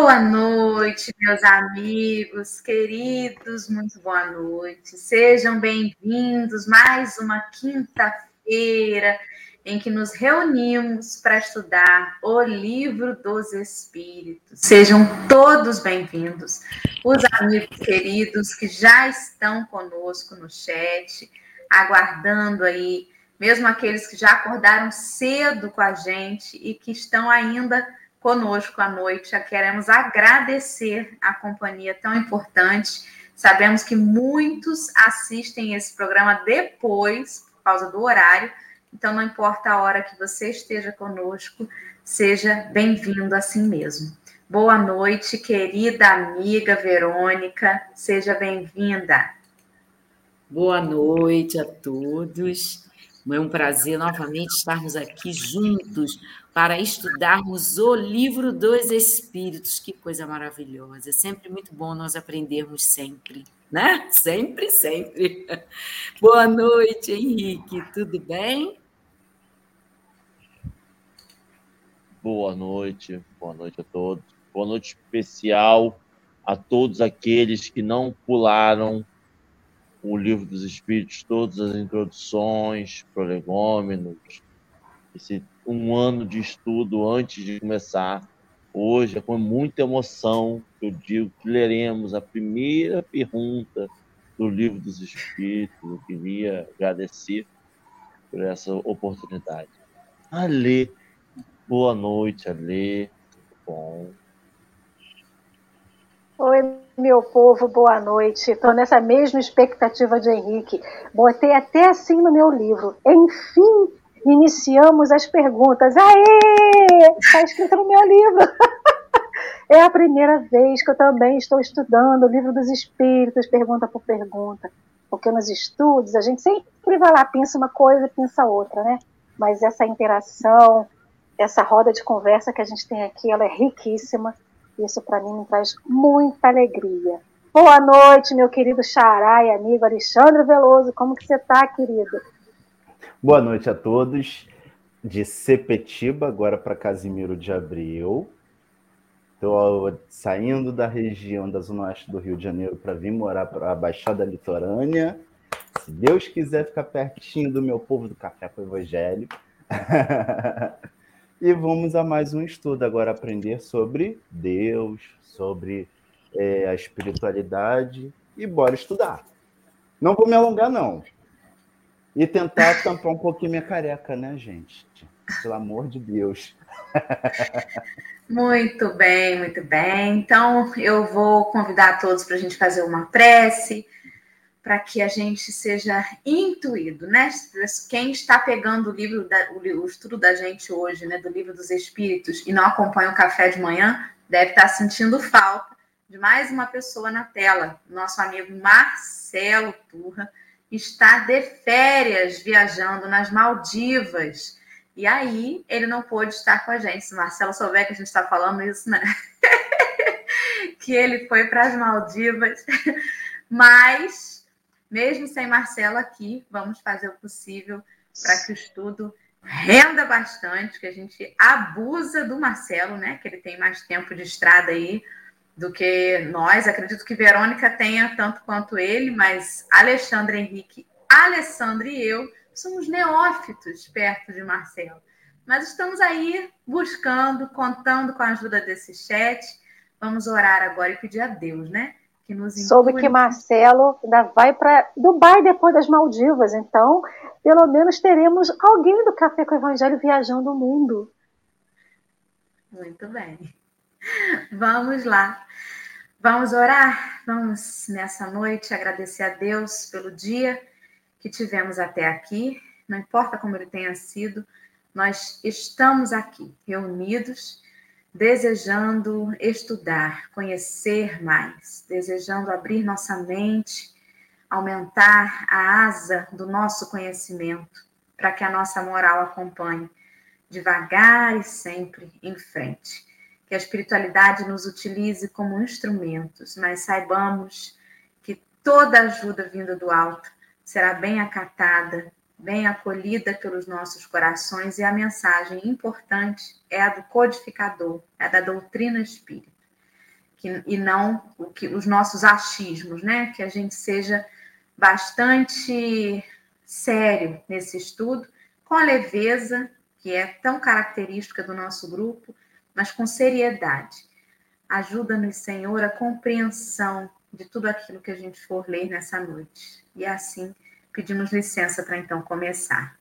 Boa noite, meus amigos, queridos, muito boa noite. Sejam bem-vindos mais uma quinta-feira em que nos reunimos para estudar o livro dos Espíritos. Sejam todos bem-vindos, os amigos queridos que já estão conosco no chat, aguardando aí, mesmo aqueles que já acordaram cedo com a gente e que estão ainda conosco à noite. Já queremos agradecer a companhia tão importante. Sabemos que muitos assistem esse programa depois, por causa do horário. Então, não importa a hora que você esteja conosco, seja bem-vindo assim mesmo. Boa noite, querida amiga Verônica, seja bem-vinda. Boa noite a todos. É um prazer novamente estarmos aqui juntos para estudarmos o livro dos Espíritos. Que coisa maravilhosa! É sempre muito bom nós aprendermos sempre, né? Sempre, sempre. Boa noite, Henrique. Tudo bem? Boa noite, boa noite a todos. Boa noite especial a todos aqueles que não pularam o livro dos Espíritos, todas as introduções, prolegômenos, esse um ano de estudo antes de começar. Hoje é com muita emoção que eu digo que leremos a primeira pergunta do livro dos Espíritos. Eu queria agradecer por essa oportunidade. Ale, boa noite, Ale. Bom. Oi, meu povo, boa noite. Estou nessa mesma expectativa de Henrique. Botei até assim no meu livro. Enfim, iniciamos as perguntas. Aê! Está escrito no meu livro. é a primeira vez que eu também estou estudando o livro dos espíritos, pergunta por pergunta. Porque nos estudos a gente sempre vai lá, pensa uma coisa, pensa outra, né? Mas essa interação, essa roda de conversa que a gente tem aqui, ela é riquíssima isso para mim me traz muita alegria. Boa noite, meu querido xará e amigo Alexandre Veloso. Como que você está, querido? Boa noite a todos. De Sepetiba, agora para Casimiro de Abril. Estou saindo da região da Zona Oeste do Rio de Janeiro para vir morar para a Baixada Litorânea. Se Deus quiser ficar pertinho do meu povo do Café com o Evangelho. E vamos a mais um estudo agora aprender sobre Deus, sobre é, a espiritualidade e bora estudar. Não vou me alongar não. E tentar tampar um pouquinho minha careca, né, gente? Pelo amor de Deus. Muito bem, muito bem. Então, eu vou convidar todos para a gente fazer uma prece para que a gente seja intuído, né? Quem está pegando o livro, da, o, estudo da gente hoje, né, do livro dos Espíritos, e não acompanha o café de manhã, deve estar sentindo falta de mais uma pessoa na tela. Nosso amigo Marcelo Turra está de férias viajando nas Maldivas. E aí ele não pôde estar com a gente. Se o Marcelo souber que a gente está falando isso, né? que ele foi para as Maldivas. Mas mesmo sem Marcelo aqui, vamos fazer o possível para que o estudo renda bastante, que a gente abusa do Marcelo, né? Que ele tem mais tempo de estrada aí do que nós. Acredito que Verônica tenha tanto quanto ele, mas Alexandre Henrique, Alessandro e eu somos neófitos perto de Marcelo. Mas estamos aí buscando, contando com a ajuda desse chat. Vamos orar agora e pedir a Deus, né? Que nos Soube que Marcelo ainda vai para Dubai depois das Maldivas, então pelo menos teremos alguém do Café com o Evangelho viajando o mundo. Muito bem. Vamos lá. Vamos orar? Vamos nessa noite agradecer a Deus pelo dia que tivemos até aqui. Não importa como ele tenha sido, nós estamos aqui reunidos desejando estudar, conhecer mais, desejando abrir nossa mente, aumentar a asa do nosso conhecimento, para que a nossa moral acompanhe devagar e sempre em frente. Que a espiritualidade nos utilize como instrumentos, mas saibamos que toda ajuda vinda do alto será bem acatada bem acolhida pelos nossos corações e a mensagem importante é a do codificador, é da doutrina espírita. que, e não o que, os nossos achismos, né? Que a gente seja bastante sério nesse estudo, com a leveza, que é tão característica do nosso grupo, mas com seriedade. Ajuda-nos, Senhor, a compreensão de tudo aquilo que a gente for ler nessa noite. E assim, pedimos licença para então começar.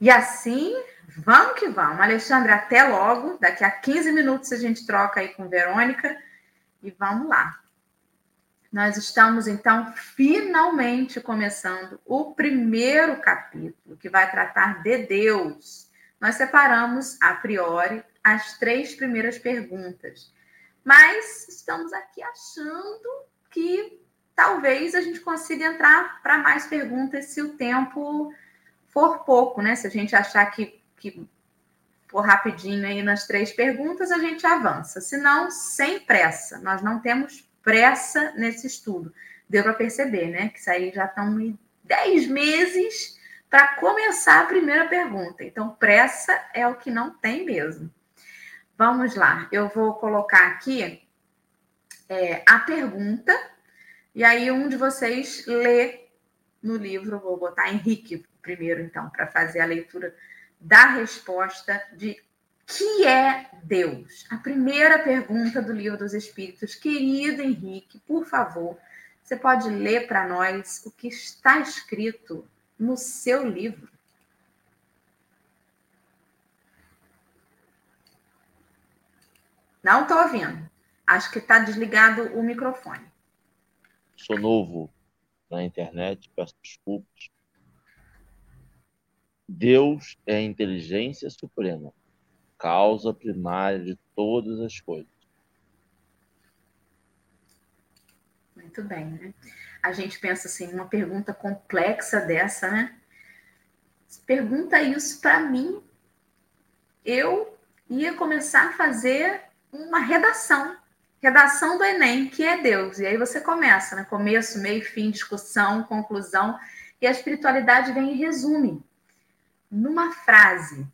E assim, vamos que vamos. Alexandre, até logo. Daqui a 15 minutos a gente troca aí com Verônica. E vamos lá. Nós estamos, então, finalmente começando o primeiro capítulo, que vai tratar de Deus. Nós separamos, a priori, as três primeiras perguntas. Mas estamos aqui achando que talvez a gente consiga entrar para mais perguntas se o tempo for pouco, né? Se a gente achar que, que for rapidinho aí nas três perguntas, a gente avança. Se não, sem pressa. Nós não temos pressa nesse estudo. Deu para perceber, né? Que isso aí já estão dez meses para começar a primeira pergunta. Então, pressa é o que não tem mesmo. Vamos lá, eu vou colocar aqui é, a pergunta, e aí um de vocês lê no livro, vou botar Henrique primeiro, então, para fazer a leitura da resposta de que é Deus? A primeira pergunta do Livro dos Espíritos. Querido Henrique, por favor, você pode ler para nós o que está escrito no seu livro? Não estou ouvindo. Acho que está desligado o microfone. Sou novo na internet, peço desculpas. Deus é a inteligência suprema causa primária de todas as coisas. Muito bem, né? A gente pensa assim, uma pergunta complexa dessa, né? Pergunta isso para mim, eu ia começar a fazer uma redação, redação do Enem, que é Deus. E aí você começa, né? Começo, meio, fim, discussão, conclusão, e a espiritualidade vem e resume numa frase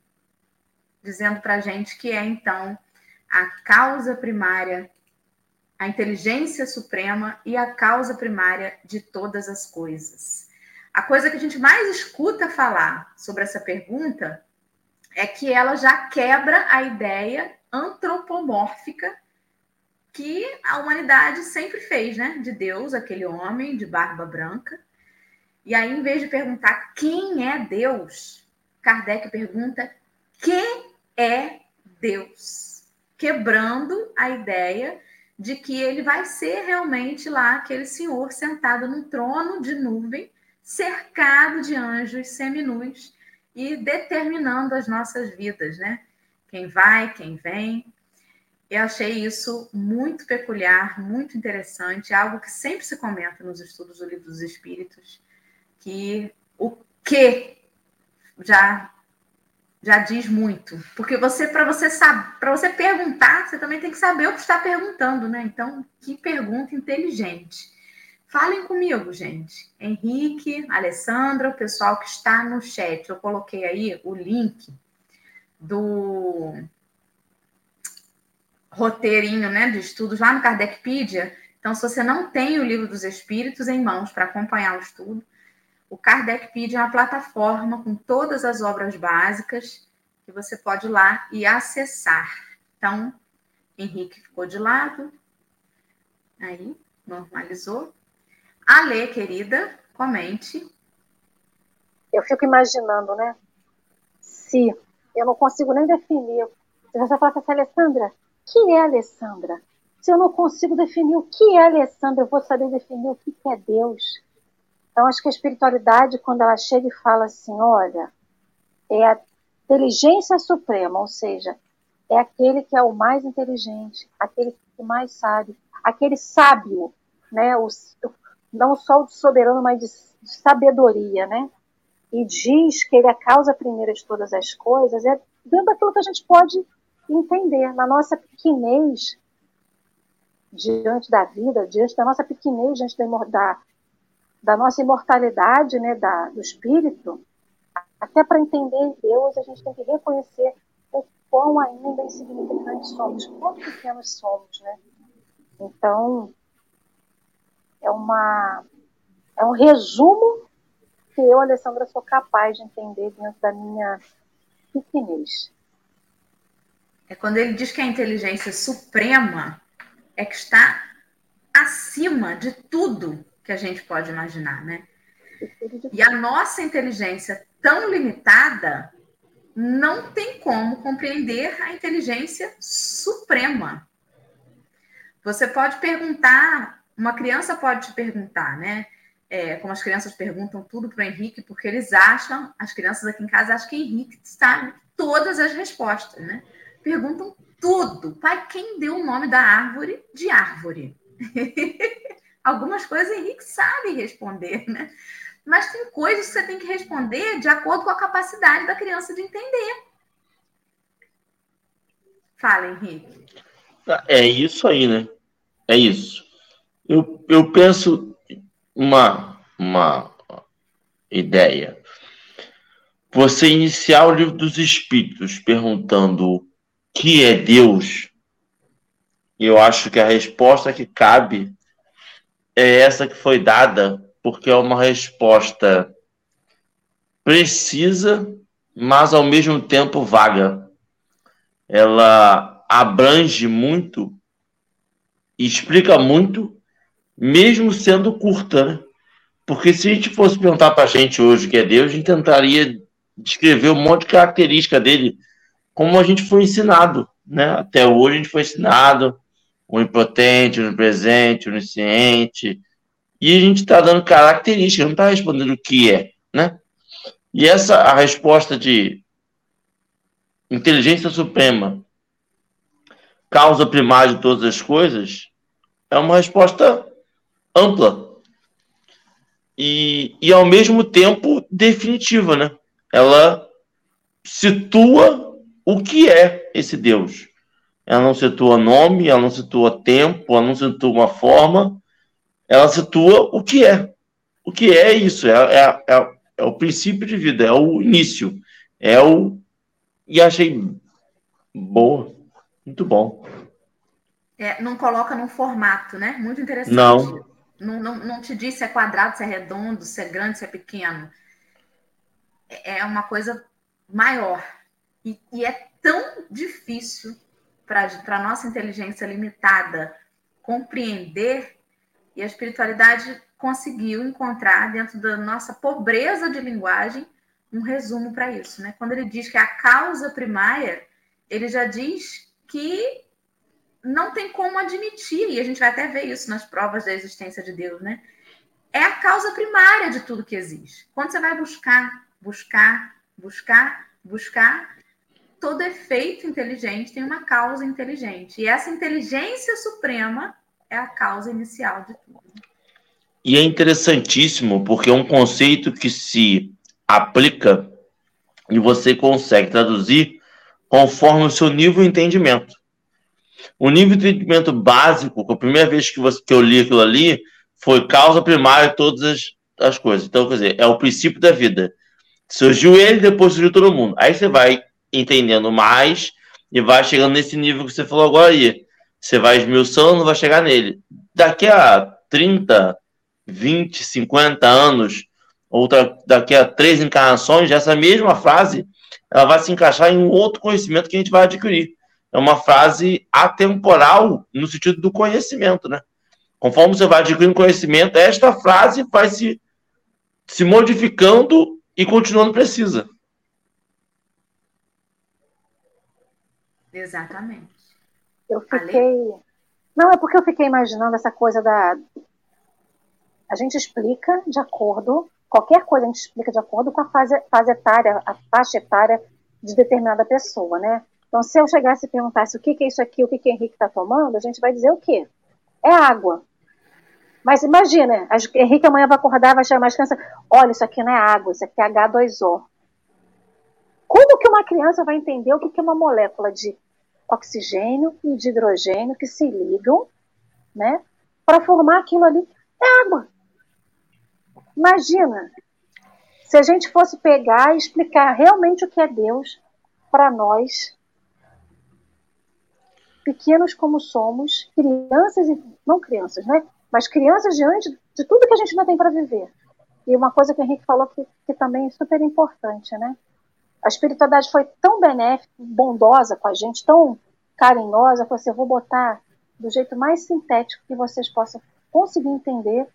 dizendo para gente que é, então, a causa primária, a inteligência suprema e a causa primária de todas as coisas. A coisa que a gente mais escuta falar sobre essa pergunta é que ela já quebra a ideia antropomórfica que a humanidade sempre fez, né? De Deus, aquele homem de barba branca. E aí, em vez de perguntar quem é Deus, Kardec pergunta que é Deus, quebrando a ideia de que ele vai ser realmente lá aquele senhor sentado num trono de nuvem, cercado de anjos seminus e determinando as nossas vidas, né? Quem vai, quem vem. Eu achei isso muito peculiar, muito interessante, algo que sempre se comenta nos estudos do Livro dos Espíritos, que o que já já diz muito. Porque você, para você para você perguntar, você também tem que saber o que está perguntando, né? Então, que pergunta inteligente. Falem comigo, gente. Henrique, Alessandra, o pessoal que está no chat. Eu coloquei aí o link do roteirinho né, de estudos lá no Kardecpedia. Então, se você não tem o livro dos Espíritos em mãos para acompanhar o estudo, o Kardecpedia é uma plataforma com todas as obras básicas que você pode ir lá e acessar. Então, Henrique ficou de lado. Aí, normalizou. Alê, querida, comente. Eu fico imaginando, né? Se eu não consigo nem definir. Você fala assim, Alessandra, que é Alessandra? Se eu não consigo definir o que é Alessandra, eu vou saber definir o que é Deus. Então, acho que a espiritualidade, quando ela chega e fala assim, olha, é a inteligência suprema, ou seja, é aquele que é o mais inteligente, aquele que mais sabe, aquele sábio, né, o, não só o soberano, mas de, de sabedoria, né? E diz que ele é a causa primeira de todas as coisas, é dentro daquilo que a gente pode entender, na nossa pequenez diante da vida, diante da nossa pequenez diante da, da, da nossa imortalidade, né, da, do espírito, até para entender Deus, a gente tem que reconhecer o quão ainda insignificantes somos, quão pequenos somos, né? Então, é, uma, é um resumo que eu, Alessandra, sou capaz de entender dentro da minha pequenez. É quando ele diz que a inteligência suprema é que está acima de tudo que a gente pode imaginar, né? E a nossa inteligência tão limitada não tem como compreender a inteligência suprema. Você pode perguntar, uma criança pode te perguntar, né? É, como as crianças perguntam tudo para o Henrique, porque eles acham, as crianças aqui em casa acham que Henrique sabe todas as respostas, né? Perguntam tudo. Pai, quem deu o nome da árvore de árvore? Algumas coisas Henrique sabe responder, né? Mas tem coisas que você tem que responder de acordo com a capacidade da criança de entender. Fala, Henrique. É isso aí, né? É isso. Eu, eu penso uma, uma ideia. Você iniciar o livro dos Espíritos perguntando que é Deus, eu acho que a resposta que cabe é essa que foi dada porque é uma resposta precisa, mas ao mesmo tempo vaga. Ela abrange muito, explica muito, mesmo sendo curta, né? Porque se a gente fosse perguntar para a gente hoje o que é Deus, a gente tentaria descrever um monte de característica dele, como a gente foi ensinado, né? Até hoje a gente foi ensinado, onipotente, onipresente, onisciente, e a gente está dando características, não está respondendo o que é, né? E essa a resposta de inteligência suprema, causa primária de todas as coisas, é uma resposta ampla e, e ao mesmo tempo definitiva, né? Ela situa o que é esse Deus. Ela não situa nome, ela não situa tempo, ela não situa uma forma, ela situa o que é. O que é isso? É, é, é, é o princípio de vida, é o início. É o. E achei boa. Muito bom. É, não coloca num formato, né? Muito interessante. Não. Não, não, não te diz se é quadrado, se é redondo, se é grande, se é pequeno. É, é uma coisa maior. E, e é tão difícil para a nossa inteligência limitada compreender e a espiritualidade conseguiu encontrar, dentro da nossa pobreza de linguagem, um resumo para isso. Né? Quando ele diz que é a causa primária, ele já diz que não tem como admitir, e a gente vai até ver isso nas provas da existência de Deus, né? É a causa primária de tudo que existe. Quando você vai buscar, buscar, buscar, buscar, todo efeito inteligente tem uma causa inteligente. E essa inteligência suprema é a causa inicial de tudo. E é interessantíssimo, porque é um conceito que se aplica e você consegue traduzir conforme o seu nível de entendimento. O nível de entendimento básico, a primeira vez que, você, que eu li aquilo ali, foi causa primária de todas as, as coisas. Então, quer dizer, é o princípio da vida. Surgiu ele, depois surgiu todo mundo. Aí você vai entendendo mais e vai chegando nesse nível que você falou agora aí. Você vai esmiuçando, vai chegar nele. Daqui a 30, 20, 50 anos, ou daqui a três encarnações, essa mesma frase ela vai se encaixar em outro conhecimento que a gente vai adquirir. É uma frase atemporal no sentido do conhecimento, né? Conforme você vai adquirindo conhecimento, esta frase vai se, se modificando e continuando precisa. Exatamente. Eu fiquei. Não, é porque eu fiquei imaginando essa coisa da. A gente explica de acordo. Qualquer coisa a gente explica de acordo com a fase, fase etária, a faixa etária de determinada pessoa, né? Então, se eu chegasse e perguntasse o que, que é isso aqui, o que, que o Henrique está tomando, a gente vai dizer o quê? É água. Mas imagina, Henrique amanhã vai acordar, vai chamar as crianças, olha, isso aqui não é água, isso aqui é H2O. Como que uma criança vai entender o que, é uma molécula de oxigênio e de hidrogênio que se ligam, né, para formar aquilo ali. É água. Imagina se a gente fosse pegar e explicar realmente o que é Deus para nós. pequenos como somos, crianças, não crianças, né? Mas crianças diante de tudo que a gente ainda tem para viver. E uma coisa que o Henrique falou que, que também é super importante, né? A espiritualidade foi tão benéfica, bondosa com a gente, tão carinhosa, que você vou botar do jeito mais sintético que vocês possam conseguir entender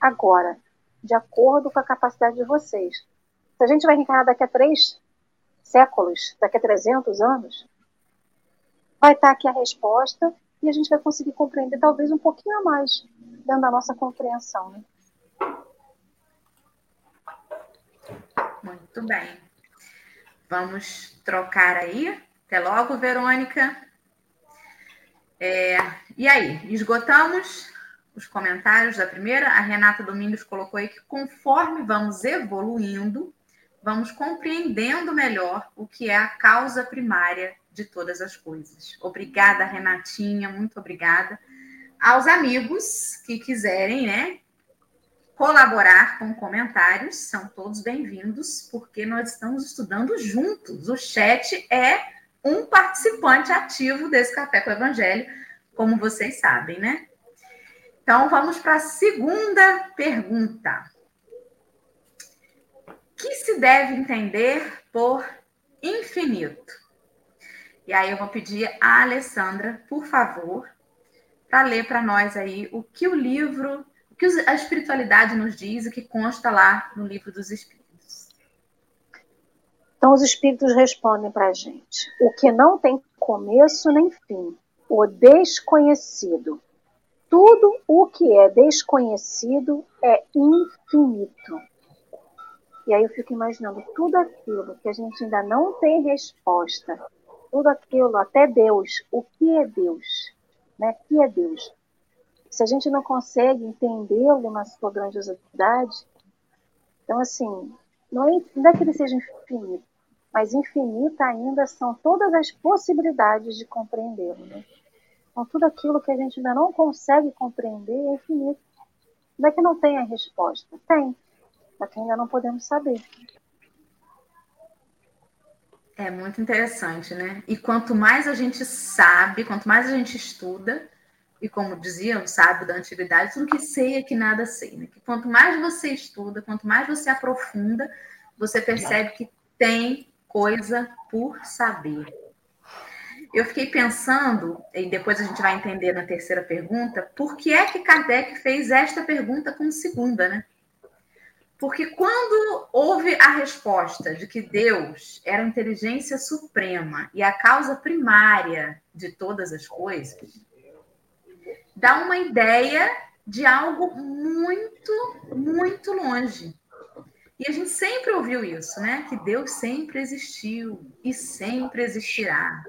agora, de acordo com a capacidade de vocês. Se a gente vai reencarnar daqui a três séculos, daqui a 300 anos, vai estar aqui a resposta e a gente vai conseguir compreender talvez um pouquinho a mais dentro da nossa compreensão. Né? Muito bem. Vamos trocar aí. Até logo, Verônica. É, e aí, esgotamos os comentários da primeira. A Renata Domingos colocou aí que conforme vamos evoluindo, vamos compreendendo melhor o que é a causa primária de todas as coisas. Obrigada, Renatinha, muito obrigada. Aos amigos que quiserem, né, colaborar com comentários, são todos bem-vindos, porque nós estamos estudando juntos. O chat é um participante ativo desse Café com o Evangelho, como vocês sabem, né? Então, vamos para a segunda pergunta. O que se deve entender por infinito? E aí eu vou pedir a Alessandra, por favor, para ler para nós aí o que o livro, que a espiritualidade nos diz, o que consta lá no livro dos Espíritos. Então os Espíritos respondem para a gente: o que não tem começo nem fim, o desconhecido. Tudo o que é desconhecido é infinito. E aí eu fico imaginando tudo aquilo que a gente ainda não tem resposta, tudo aquilo, até Deus. O que é Deus? Né? O que é Deus? Se a gente não consegue entendê-lo na sua grandiosidade, então, assim, não é, não é que ele seja infinito, mas infinita ainda são todas as possibilidades de compreendê-lo. Né? Então, tudo aquilo que a gente ainda não consegue compreender é infinito. Não é que não tem a resposta? Tem, mas que ainda não podemos saber. É muito interessante, né? E quanto mais a gente sabe, quanto mais a gente estuda, e como dizia o sábio da antiguidade, tudo que sei é que nada sei, né? Que quanto mais você estuda, quanto mais você aprofunda, você percebe que tem coisa por saber. Eu fiquei pensando, e depois a gente vai entender na terceira pergunta, por que é que Kardec fez esta pergunta como segunda, né? Porque quando houve a resposta de que Deus era a inteligência suprema e a causa primária de todas as coisas, dá uma ideia de algo muito, muito longe. E a gente sempre ouviu isso, né? Que Deus sempre existiu e sempre existirá.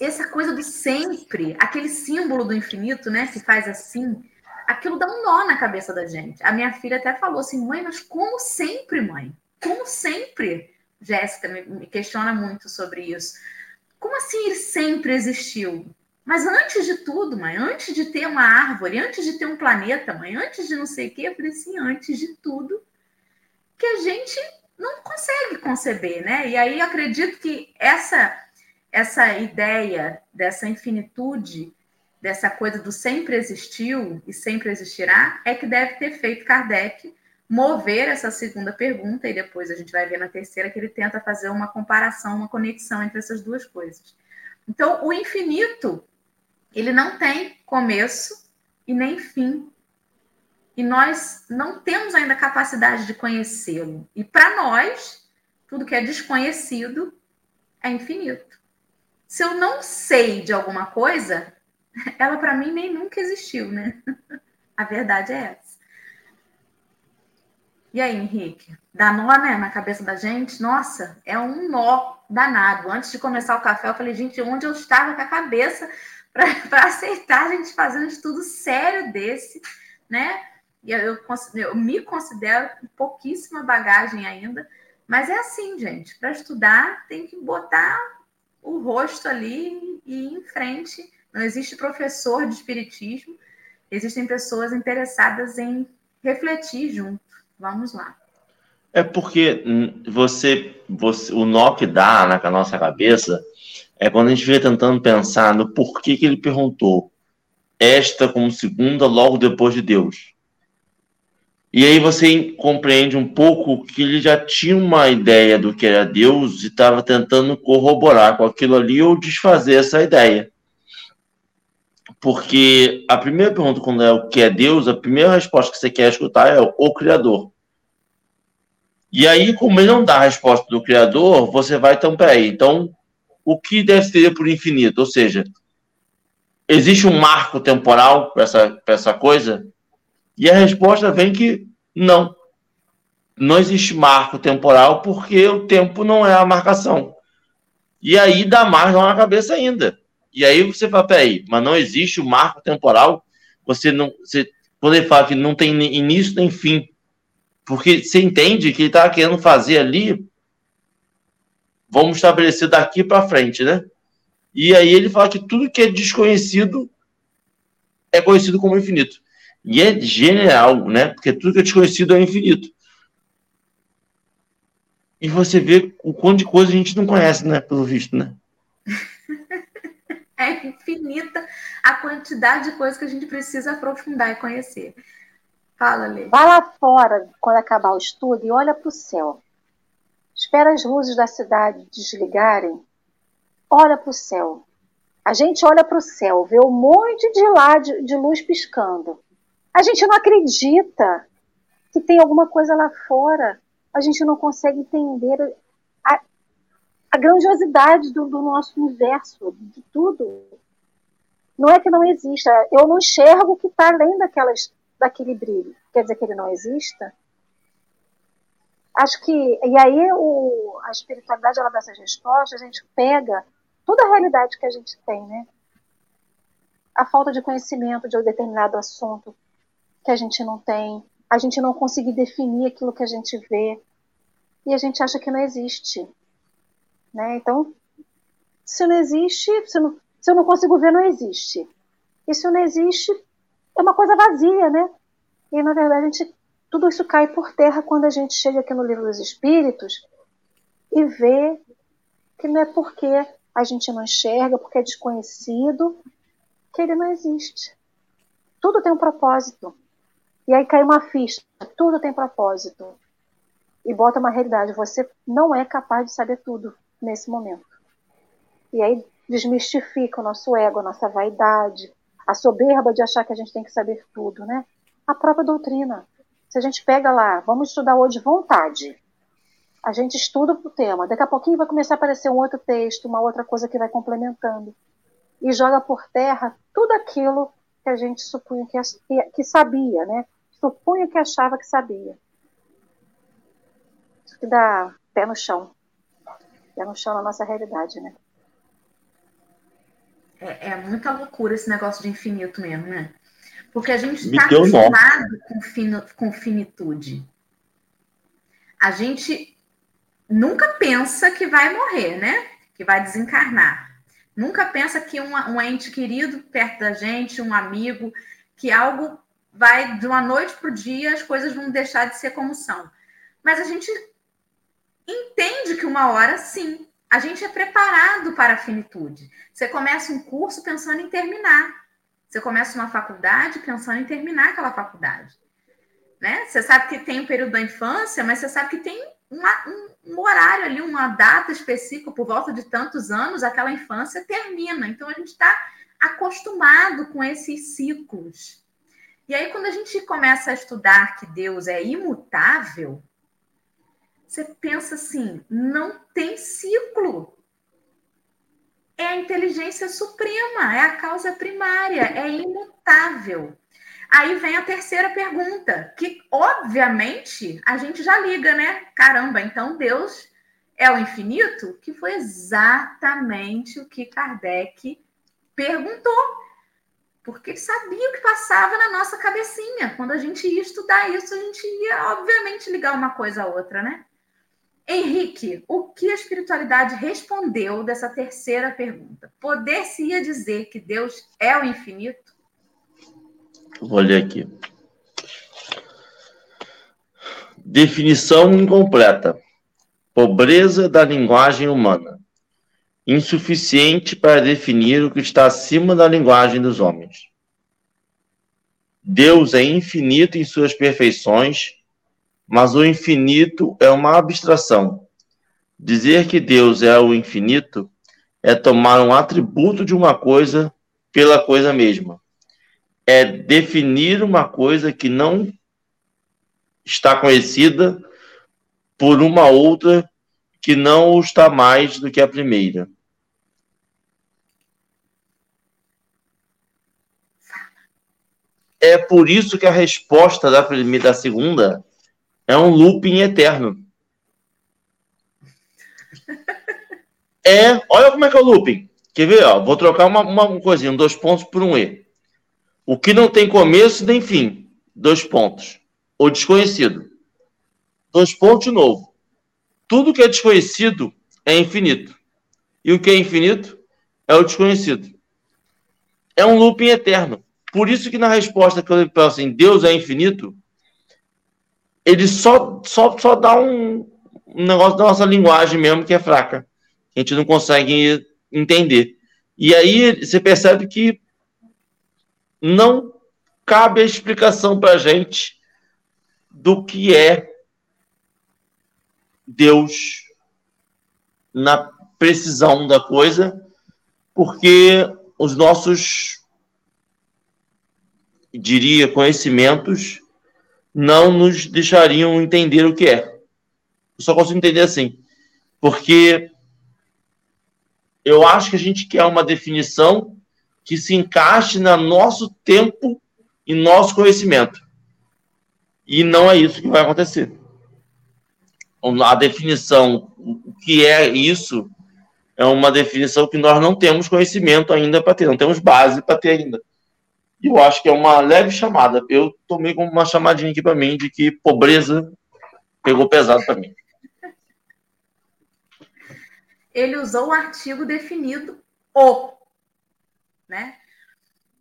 Essa coisa do sempre, aquele símbolo do infinito, né? Que faz assim, aquilo dá um nó na cabeça da gente. A minha filha até falou assim, mãe, mas como sempre, mãe? Como sempre? Jéssica me questiona muito sobre isso. Como assim ele sempre existiu? Mas antes de tudo, mãe, antes de ter uma árvore, antes de ter um planeta, mãe, antes de não sei o quê, eu falei assim, antes de tudo, que a gente não consegue conceber, né? E aí acredito que essa essa ideia dessa infinitude dessa coisa do sempre existiu e sempre existirá, é que deve ter feito Kardec mover essa segunda pergunta, e depois a gente vai ver na terceira que ele tenta fazer uma comparação, uma conexão entre essas duas coisas. Então, o infinito, ele não tem começo e nem fim. E nós não temos ainda capacidade de conhecê-lo. E para nós, tudo que é desconhecido é infinito. Se eu não sei de alguma coisa, ela para mim nem nunca existiu, né? A verdade é essa. E aí, Henrique? Dá nó, né, na cabeça da gente? Nossa, é um nó danado. Antes de começar o café, eu falei, gente, onde eu estava com a cabeça para aceitar a gente fazer um estudo sério desse, né? E eu, eu, me considero com pouquíssima bagagem ainda, mas é assim, gente. Para estudar, tem que botar o rosto ali e ir em frente não existe professor de espiritismo, existem pessoas interessadas em refletir junto. Vamos lá. É porque você, você o nó que dá na nossa cabeça é quando a gente fica tentando pensar no porquê que ele perguntou esta como segunda logo depois de Deus. E aí você compreende um pouco que ele já tinha uma ideia do que era Deus e estava tentando corroborar com aquilo ali ou desfazer essa ideia. Porque a primeira pergunta, quando é o que é Deus, a primeira resposta que você quer escutar é o Criador. E aí, como ele não dá a resposta do Criador, você vai, então, peraí, então, o que deve ser por infinito? Ou seja, existe um marco temporal para essa, essa coisa? E a resposta vem que não. Não existe marco temporal porque o tempo não é a marcação. E aí dá mais na cabeça ainda. E aí você fala, peraí, mas não existe o marco temporal? Você não. Você, quando ele fala que não tem início nem fim. Porque você entende que ele está querendo fazer ali. Vamos estabelecer daqui para frente, né? E aí ele fala que tudo que é desconhecido é conhecido como infinito. E é genial, né? Porque tudo que é desconhecido é infinito. E você vê o quanto de coisa a gente não conhece, né? Pelo visto, né? é infinita a quantidade de coisas que a gente precisa aprofundar e conhecer. Fala, Lê. Vai lá fora quando acabar o estudo e olha para o céu. Espera as luzes da cidade desligarem. Olha para o céu. A gente olha para o céu, vê um monte de lá de, de luz piscando. A gente não acredita que tem alguma coisa lá fora. A gente não consegue entender a, a grandiosidade do, do nosso universo, de tudo. Não é que não exista. Eu não enxergo o que está além daquelas, daquele brilho. Quer dizer que ele não exista? Acho que. E aí o, a espiritualidade ela dá essas respostas, a gente pega toda a realidade que a gente tem, né? A falta de conhecimento de um determinado assunto que a gente não tem, a gente não conseguir definir aquilo que a gente vê e a gente acha que não existe, né? Então, se não existe, se, não, se eu não consigo ver, não existe. E se não existe, é uma coisa vazia, né? E na verdade, a gente, tudo isso cai por terra quando a gente chega aqui no livro dos Espíritos e vê que não é porque a gente não enxerga, porque é desconhecido, que ele não existe. Tudo tem um propósito. E aí cai uma ficha, tudo tem propósito. E bota uma realidade, você não é capaz de saber tudo nesse momento. E aí desmistifica o nosso ego, a nossa vaidade, a soberba de achar que a gente tem que saber tudo, né? A própria doutrina. Se a gente pega lá, vamos estudar hoje vontade. A gente estuda o tema, daqui a pouquinho vai começar a aparecer um outro texto, uma outra coisa que vai complementando. E joga por terra tudo aquilo que a gente supunha que, que sabia, né? supunha que achava que sabia. Isso que dá pé no chão. Pé no chão na nossa realidade, né? É, é muita loucura esse negócio de infinito mesmo, né? Porque a gente está acostumado com, fino, com finitude. A gente nunca pensa que vai morrer, né? Que vai desencarnar. Nunca pensa que um, um ente querido perto da gente, um amigo, que algo vai de uma noite para o dia, as coisas vão deixar de ser como são. Mas a gente entende que uma hora, sim, a gente é preparado para a finitude. Você começa um curso pensando em terminar. Você começa uma faculdade pensando em terminar aquela faculdade. Né? Você sabe que tem o período da infância, mas você sabe que tem uma, um, um, horário ali, uma data específica, por volta de tantos anos, aquela infância termina. Então a gente está acostumado com esses ciclos. E aí, quando a gente começa a estudar que Deus é imutável, você pensa assim: não tem ciclo. É a inteligência suprema, é a causa primária, é imutável. Aí vem a terceira pergunta, que obviamente a gente já liga, né? Caramba, então Deus é o infinito? Que foi exatamente o que Kardec perguntou porque ele sabia o que passava na nossa cabecinha. Quando a gente ia estudar isso, a gente ia, obviamente, ligar uma coisa a outra, né? Henrique, o que a espiritualidade respondeu dessa terceira pergunta? Poder-se-ia dizer que Deus é o infinito? Vou ler aqui. Definição incompleta. Pobreza da linguagem humana. insuficiente para definir o que está acima da linguagem dos homens. Deus é infinito em suas perfeições, mas o infinito é uma abstração. Dizer que Deus é o infinito é tomar um atributo de uma coisa pela coisa mesma. É definir uma coisa que não está conhecida por uma outra que não está mais do que a primeira. É por isso que a resposta da primeira da segunda é um looping eterno. É, olha como é que é o looping. Quer ver? Ó, vou trocar uma, uma coisinha, dois pontos por um E. O que não tem começo nem fim. Dois pontos. O desconhecido. Dois pontos de novo. Tudo que é desconhecido é infinito. E o que é infinito é o desconhecido. É um looping eterno. Por isso que na resposta que eu falo assim, Deus é infinito, ele só, só, só dá um, um negócio da nossa linguagem mesmo que é fraca. A gente não consegue entender. E aí você percebe que não cabe a explicação para a gente do que é Deus na precisão da coisa, porque os nossos diria, conhecimentos não nos deixariam entender o que é. Eu só consigo entender assim. Porque eu acho que a gente quer uma definição que se encaixe no nosso tempo e nosso conhecimento. E não é isso que vai acontecer. A definição, o que é isso, é uma definição que nós não temos conhecimento ainda para ter, não temos base para ter ainda. E eu acho que é uma leve chamada. Eu tomei como uma chamadinha aqui para mim de que pobreza pegou pesado para mim. Ele usou o artigo definido o, né?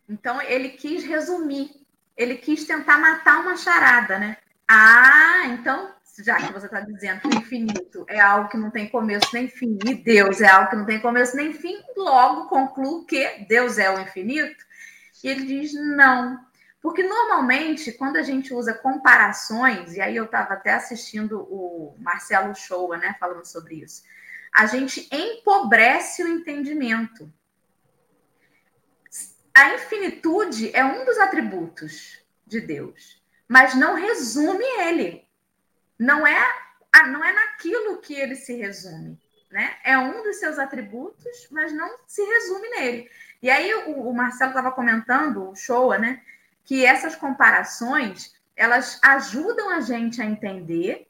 Então ele quis resumir, ele quis tentar matar uma charada, né? Ah, então já que você está dizendo que o infinito é algo que não tem começo nem fim, e Deus é algo que não tem começo nem fim, logo concluo que Deus é o infinito. E ele diz não. Porque normalmente, quando a gente usa comparações, e aí eu estava até assistindo o Marcelo Showa, né, falando sobre isso, a gente empobrece o entendimento. A infinitude é um dos atributos de Deus, mas não resume ele. Não é, não é naquilo que ele se resume. Né? É um dos seus atributos, mas não se resume nele. E aí o, o Marcelo estava comentando, o Showa, né, que essas comparações elas ajudam a gente a entender,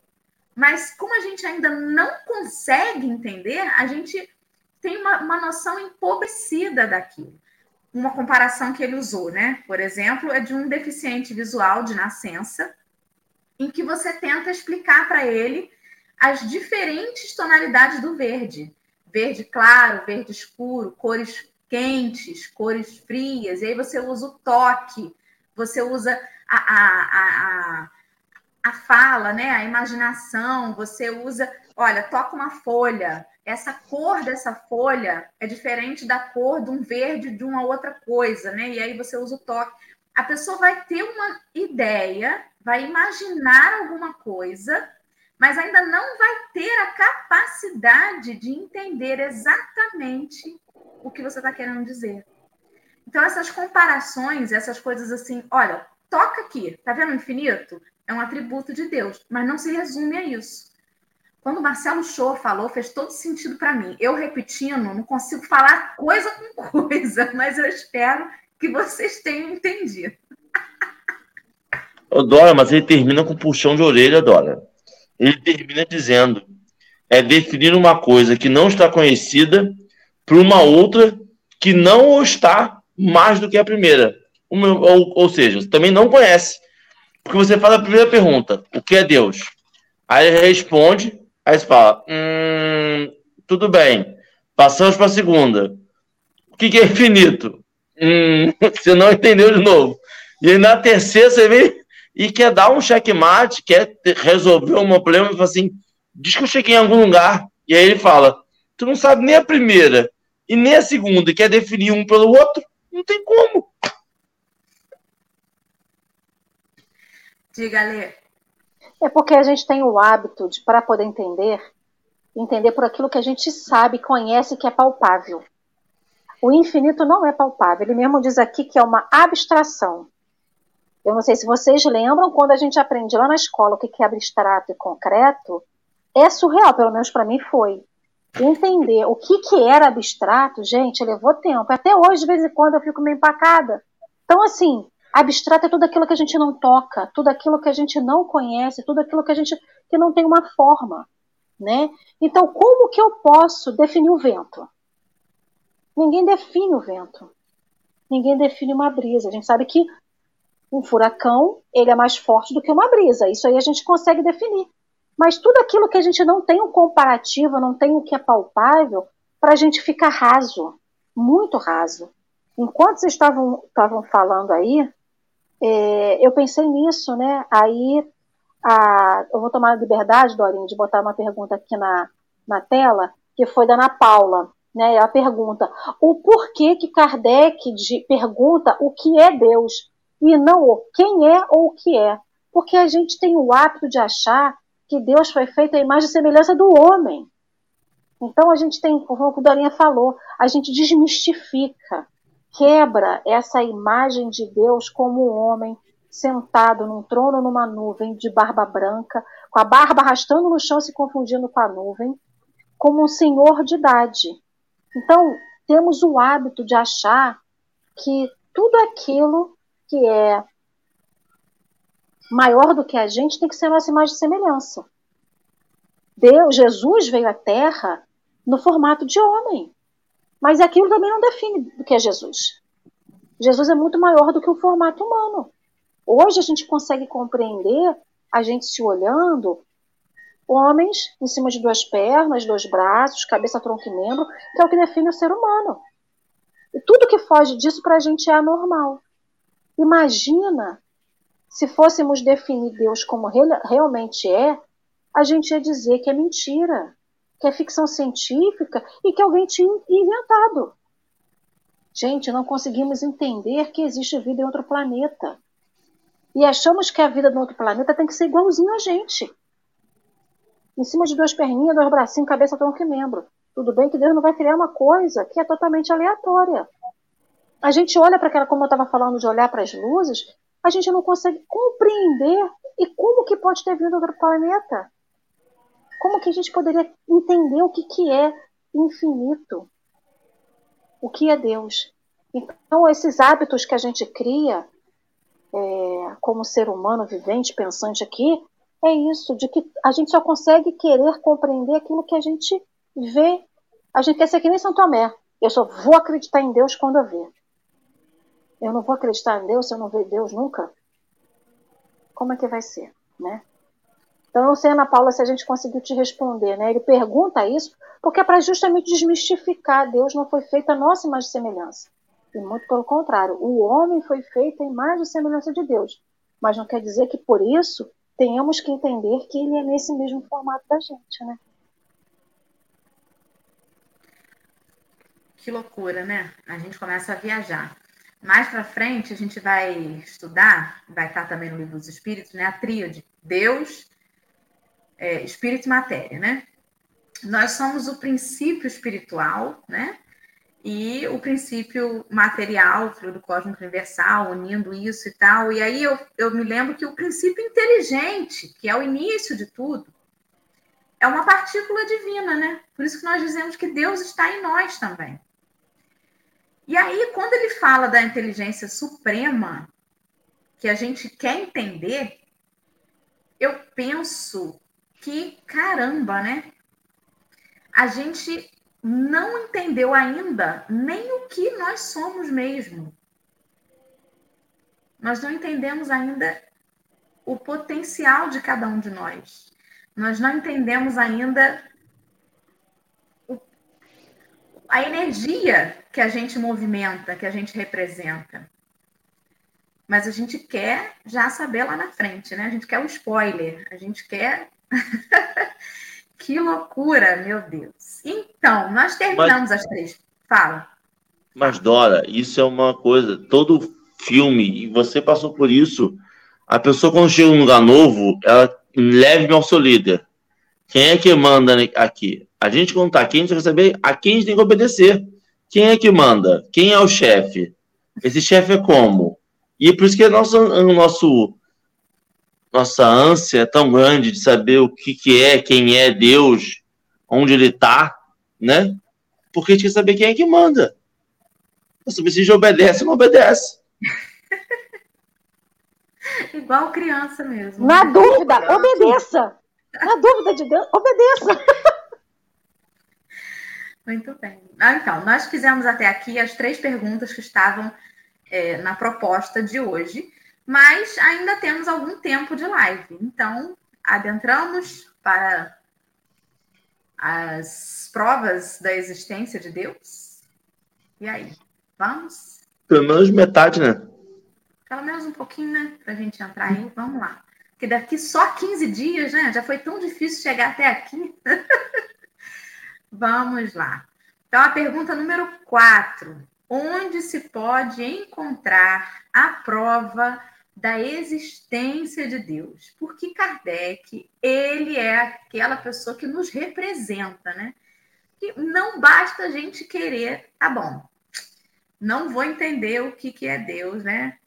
mas como a gente ainda não consegue entender, a gente tem uma, uma noção empobrecida daquilo. Uma comparação que ele usou, né? Por exemplo, é de um deficiente visual de nascença, em que você tenta explicar para ele as diferentes tonalidades do verde. Verde claro, verde escuro, cores quentes, cores frias, e aí você usa o toque, você usa a, a, a, a fala, né? a imaginação, você usa, olha, toca uma folha, essa cor dessa folha é diferente da cor de um verde de uma outra coisa, né? E aí você usa o toque. A pessoa vai ter uma ideia, vai imaginar alguma coisa, mas ainda não vai ter a capacidade de entender exatamente o que você está querendo dizer. Então, essas comparações, essas coisas assim, olha, toca aqui, tá vendo o infinito? É um atributo de Deus, mas não se resume a isso. Quando o Marcelo Show falou, fez todo sentido para mim. Eu repetindo, não consigo falar coisa com coisa, mas eu espero que vocês tenham entendido. Ô, Dora, mas ele termina com puxão de orelha, Dora. Ele termina dizendo: é definir uma coisa que não está conhecida para uma outra que não está mais do que a primeira. Ou, ou seja, também não conhece. Porque você faz a primeira pergunta: o que é Deus? Aí ele responde, aí você fala: hum, tudo bem. Passamos para a segunda. O que, que é infinito? Hum, você não entendeu de novo. E aí na terceira você vem e quer dar um checkmate, quer resolver um problema e fala assim: diz que eu cheguei em algum lugar. E aí ele fala: tu não sabe nem a primeira e nem a segunda, e quer definir um pelo outro, não tem como. Diga, Lê. É porque a gente tem o hábito de, para poder entender, entender por aquilo que a gente sabe, conhece, que é palpável. O infinito não é palpável. Ele mesmo diz aqui que é uma abstração. Eu não sei se vocês lembram quando a gente aprende lá na escola o que é abstrato e concreto. É surreal, pelo menos para mim foi. Entender o que, que era abstrato, gente, levou tempo. Até hoje, de vez em quando, eu fico meio empacada. Então, assim, abstrato é tudo aquilo que a gente não toca, tudo aquilo que a gente não conhece, tudo aquilo que a gente que não tem uma forma, né? Então, como que eu posso definir o vento? Ninguém define o vento. Ninguém define uma brisa. A gente sabe que um furacão, ele é mais forte do que uma brisa. Isso aí a gente consegue definir. Mas tudo aquilo que a gente não tem um comparativo, não tem o que é palpável, para a gente fica raso, muito raso. Enquanto vocês estavam, estavam falando aí, é, eu pensei nisso, né? Aí a, eu vou tomar a liberdade, Dorinha, de botar uma pergunta aqui na, na tela, que foi da Ana Paula. Né, a pergunta: o porquê que Kardec de, pergunta o que é Deus e não o quem é ou o que é? Porque a gente tem o hábito de achar que Deus foi feito à imagem e semelhança do homem. Então a gente tem, como o Dorinha falou, a gente desmistifica quebra essa imagem de Deus como um homem sentado num trono numa nuvem de barba branca, com a barba arrastando no chão se confundindo com a nuvem, como um senhor de idade. Então, temos o hábito de achar que tudo aquilo que é maior do que a gente tem que ser nossa imagem de semelhança. Deus, Jesus veio à Terra no formato de homem. Mas aquilo também não define o que é Jesus. Jesus é muito maior do que o formato humano. Hoje a gente consegue compreender, a gente se olhando, homens em cima de duas pernas, dois braços, cabeça, tronco e membro, que é o que define o ser humano. E tudo que foge disso para a gente é anormal. Imagina se fôssemos definir Deus como realmente é, a gente ia dizer que é mentira que é ficção científica e que alguém tinha inventado. Gente, não conseguimos entender que existe vida em outro planeta. E achamos que a vida no outro planeta tem que ser igualzinho a gente. Em cima de duas perninhas, dois bracinhos, cabeça, tronco e membro. Tudo bem que Deus não vai criar uma coisa que é totalmente aleatória. A gente olha para aquela, como eu estava falando, de olhar para as luzes, a gente não consegue compreender e como que pode ter vindo outro planeta como que a gente poderia entender o que, que é infinito? O que é Deus? Então, esses hábitos que a gente cria é, como ser humano vivente, pensante aqui, é isso, de que a gente só consegue querer compreender aquilo que a gente vê. A gente quer ser que nem São Tomé. Eu só vou acreditar em Deus quando eu ver. Eu não vou acreditar em Deus se eu não ver Deus nunca. Como é que vai ser, né? Então, eu não sei, Ana Paula, se a gente conseguiu te responder, né? Ele pergunta isso porque é para justamente desmistificar. Deus não foi feito a nossa imagem e semelhança. E muito pelo contrário, o homem foi feito a imagem e semelhança de Deus. Mas não quer dizer que por isso tenhamos que entender que ele é nesse mesmo formato da gente, né? Que loucura, né? A gente começa a viajar. Mais para frente, a gente vai estudar, vai estar também no livro dos Espíritos, né? A tríade: Deus, é, espírito e matéria, né? Nós somos o princípio espiritual, né? E o princípio material, o fluido cósmico universal, unindo isso e tal. E aí eu, eu me lembro que o princípio inteligente, que é o início de tudo, é uma partícula divina, né? Por isso que nós dizemos que Deus está em nós também. E aí, quando ele fala da inteligência suprema, que a gente quer entender, eu penso que caramba, né? A gente não entendeu ainda nem o que nós somos mesmo. Nós não entendemos ainda o potencial de cada um de nós. Nós não entendemos ainda o, a energia que a gente movimenta, que a gente representa. Mas a gente quer já saber lá na frente, né? A gente quer o spoiler, a gente quer Que loucura, meu Deus. Então, nós terminamos Mas... as três. Fala. Mas, Dora, isso é uma coisa. Todo filme, e você passou por isso. A pessoa, quando chega num lugar novo, ela leve-me ao seu líder. Quem é que manda aqui? A gente, quando está aqui, a gente quer saber a quem a gente tem que obedecer. Quem é que manda? Quem é o chefe? Esse chefe é como? E por isso que o nosso, nossa ânsia é tão grande de saber o que, que é, quem é Deus, onde ele está, né? Porque a gente quer saber quem é que manda. Se você já obedece, não obedece. Igual criança mesmo. Na dúvida, obedeça. Na dúvida de Deus, obedeça. Muito bem. Ah, então, nós fizemos até aqui as três perguntas que estavam é, na proposta de hoje, mas ainda temos algum tempo de live. Então, adentramos para as provas da existência de Deus. E aí, vamos? Pelo menos metade, né? Pelo menos um pouquinho, né? Para a gente entrar aí. Vamos lá. Porque daqui só 15 dias, né? Já foi tão difícil chegar até aqui. Vamos lá. Então, a pergunta número 4. Onde se pode encontrar a prova da existência de Deus? Porque Kardec, ele é aquela pessoa que nos representa, né? Que não basta a gente querer, tá bom, não vou entender o que, que é Deus, né?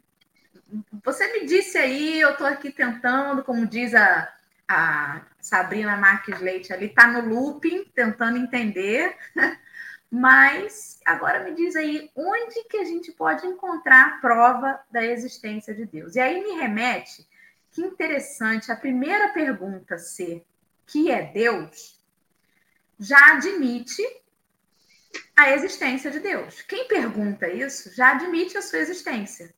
Você me disse aí, eu estou aqui tentando, como diz a, a Sabrina Marques Leite ali, está no looping, tentando entender. Mas agora me diz aí, onde que a gente pode encontrar a prova da existência de Deus? E aí me remete, que interessante, a primeira pergunta ser que é Deus, já admite a existência de Deus. Quem pergunta isso já admite a sua existência.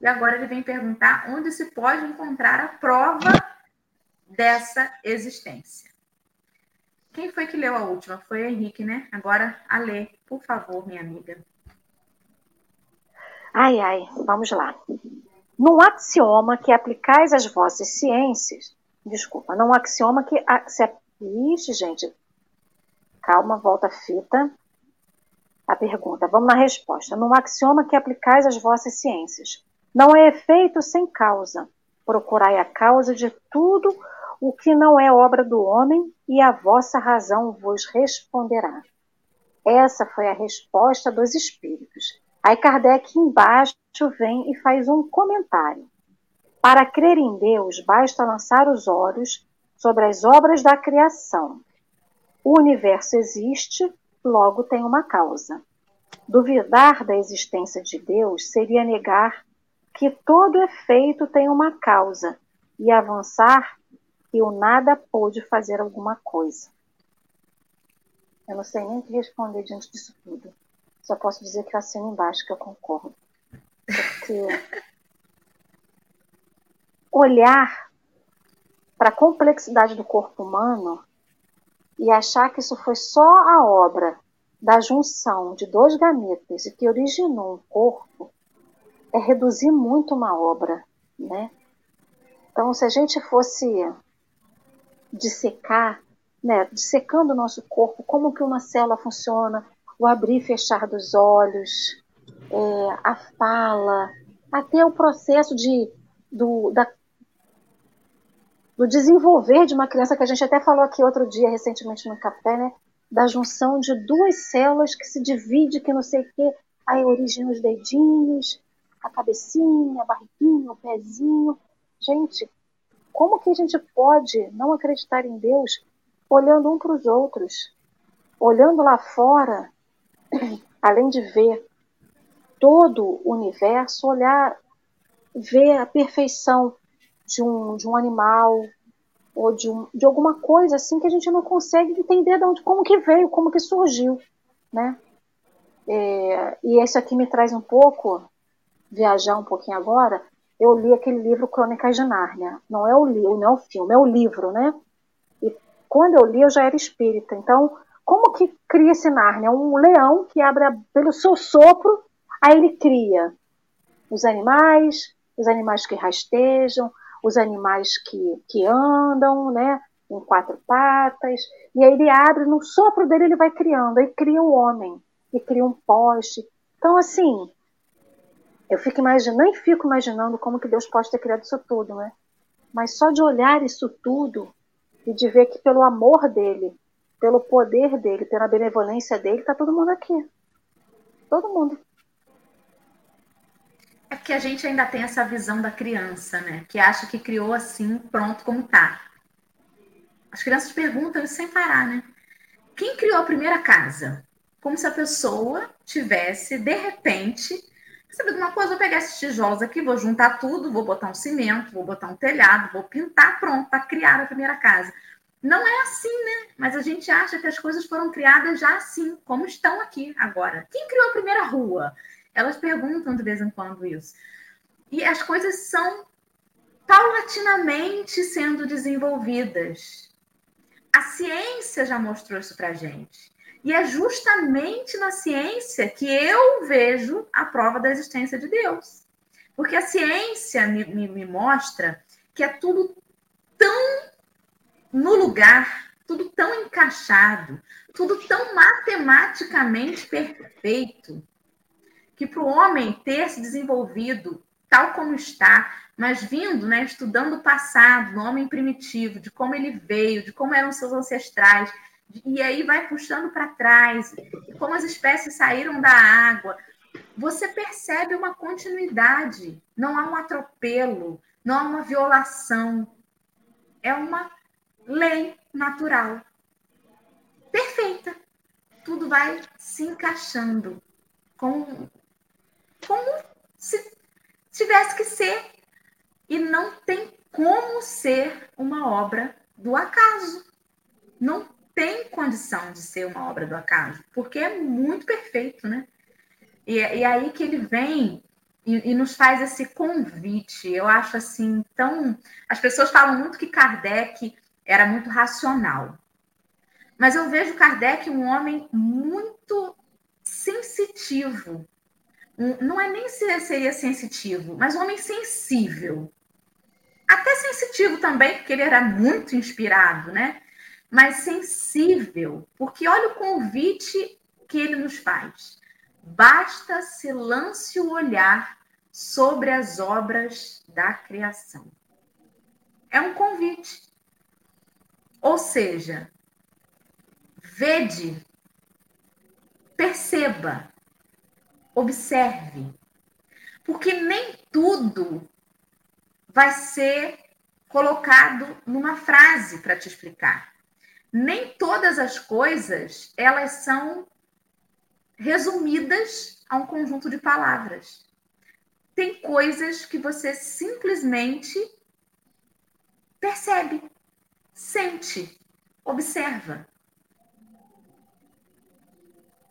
E agora ele vem perguntar onde se pode encontrar a prova dessa existência. Quem foi que leu a última? Foi o Henrique, né? Agora, a Lê, por favor, minha amiga. Ai, ai, vamos lá. Num axioma que aplicais às vossas ciências, desculpa, num axioma que se Ixi, gente, calma, volta a fita. A pergunta, vamos na resposta. Num axioma que aplicais às vossas ciências, não é efeito sem causa. Procurai a causa de tudo o que não é obra do homem, e a vossa razão vos responderá. Essa foi a resposta dos espíritos. Aí Kardec embaixo vem e faz um comentário. Para crer em Deus, basta lançar os olhos sobre as obras da criação. O universo existe, logo tem uma causa. Duvidar da existência de Deus seria negar que todo efeito tem uma causa e avançar que o nada pôde fazer alguma coisa. Eu não sei nem o que responder diante disso tudo. Só posso dizer que eu assino embaixo que eu concordo. Porque olhar para a complexidade do corpo humano e achar que isso foi só a obra da junção de dois gametas e que originou um corpo é reduzir muito uma obra, né? Então, se a gente fosse dissecar, né, dissecando o nosso corpo, como que uma célula funciona, o abrir e fechar dos olhos, é, a fala, até o processo de, do, da, do desenvolver de uma criança, que a gente até falou aqui outro dia, recentemente no café, né, da junção de duas células que se divide, que não sei o quê, aí origina os dedinhos, a cabecinha, a barriguinha, o pezinho. Gente, como que a gente pode não acreditar em Deus olhando um para os outros? Olhando lá fora, além de ver todo o universo, olhar, ver a perfeição de um, de um animal ou de, um, de alguma coisa assim que a gente não consegue entender de onde, como que veio, como que surgiu, né? É, e isso aqui me traz um pouco, viajar um pouquinho agora, eu li aquele livro Crônicas de Nárnia. Não é o livro, não é o filme, é o livro, né? E quando eu li, eu já era espírita. Então, como que cria esse Nárnia? Um leão que abre a, pelo seu sopro, aí ele cria os animais, os animais que rastejam, os animais que, que andam, né? em quatro patas, e aí ele abre, no sopro dele ele vai criando, aí cria um homem, e cria um poste. Então, assim, eu fico imaginando, nem fico imaginando como que Deus pode ter criado isso tudo, né? Mas só de olhar isso tudo e de ver que pelo amor dele, pelo poder dele, pela benevolência dele, tá todo mundo aqui. Todo mundo. É porque a gente ainda tem essa visão da criança, né? Que acha que criou assim, pronto como tá. As crianças perguntam isso sem parar, né? Quem criou a primeira casa? Como se a pessoa tivesse, de repente, sabe de uma coisa, vou pegar esses tijolos aqui, vou juntar tudo, vou botar um cimento, vou botar um telhado, vou pintar, pronto, para criar a primeira casa. Não é assim, né? Mas a gente acha que as coisas foram criadas já assim, como estão aqui agora. Quem criou a primeira rua? Elas perguntam de vez em quando isso. E as coisas são paulatinamente sendo desenvolvidas. A ciência já mostrou isso para gente. E é justamente na ciência que eu vejo a prova da existência de Deus. Porque a ciência me, me, me mostra que é tudo tão no lugar, tudo tão encaixado, tudo tão matematicamente perfeito, que para o homem ter se desenvolvido tal como está, mas vindo, né, estudando o passado, no homem primitivo, de como ele veio, de como eram seus ancestrais, e aí vai puxando para trás, como as espécies saíram da água, você percebe uma continuidade, não há um atropelo, não há uma violação, é uma lei natural. Perfeita. Tudo vai se encaixando como, como se tivesse que ser. E não tem como ser uma obra do acaso. Não tem condição de ser uma obra do acaso, porque é muito perfeito, né? E, e aí que ele vem e, e, nos faz esse convite. Eu acho assim tão. As pessoas falam muito que Kardec era muito racional. Mas eu vejo Kardec um homem muito sensitivo. não é nem se seria sensitivo, mas um homem sensível. Até sensitivo também, porque ele era muito inspirado, né? Mas sensível, porque olha o convite que ele nos faz. Basta se lance o olhar sobre as obras da criação. É um convite. Ou seja, vede, perceba, observe. Porque nem tudo vai ser colocado numa frase para te explicar. Nem todas as coisas, elas são resumidas a um conjunto de palavras. Tem coisas que você simplesmente percebe sente, observa.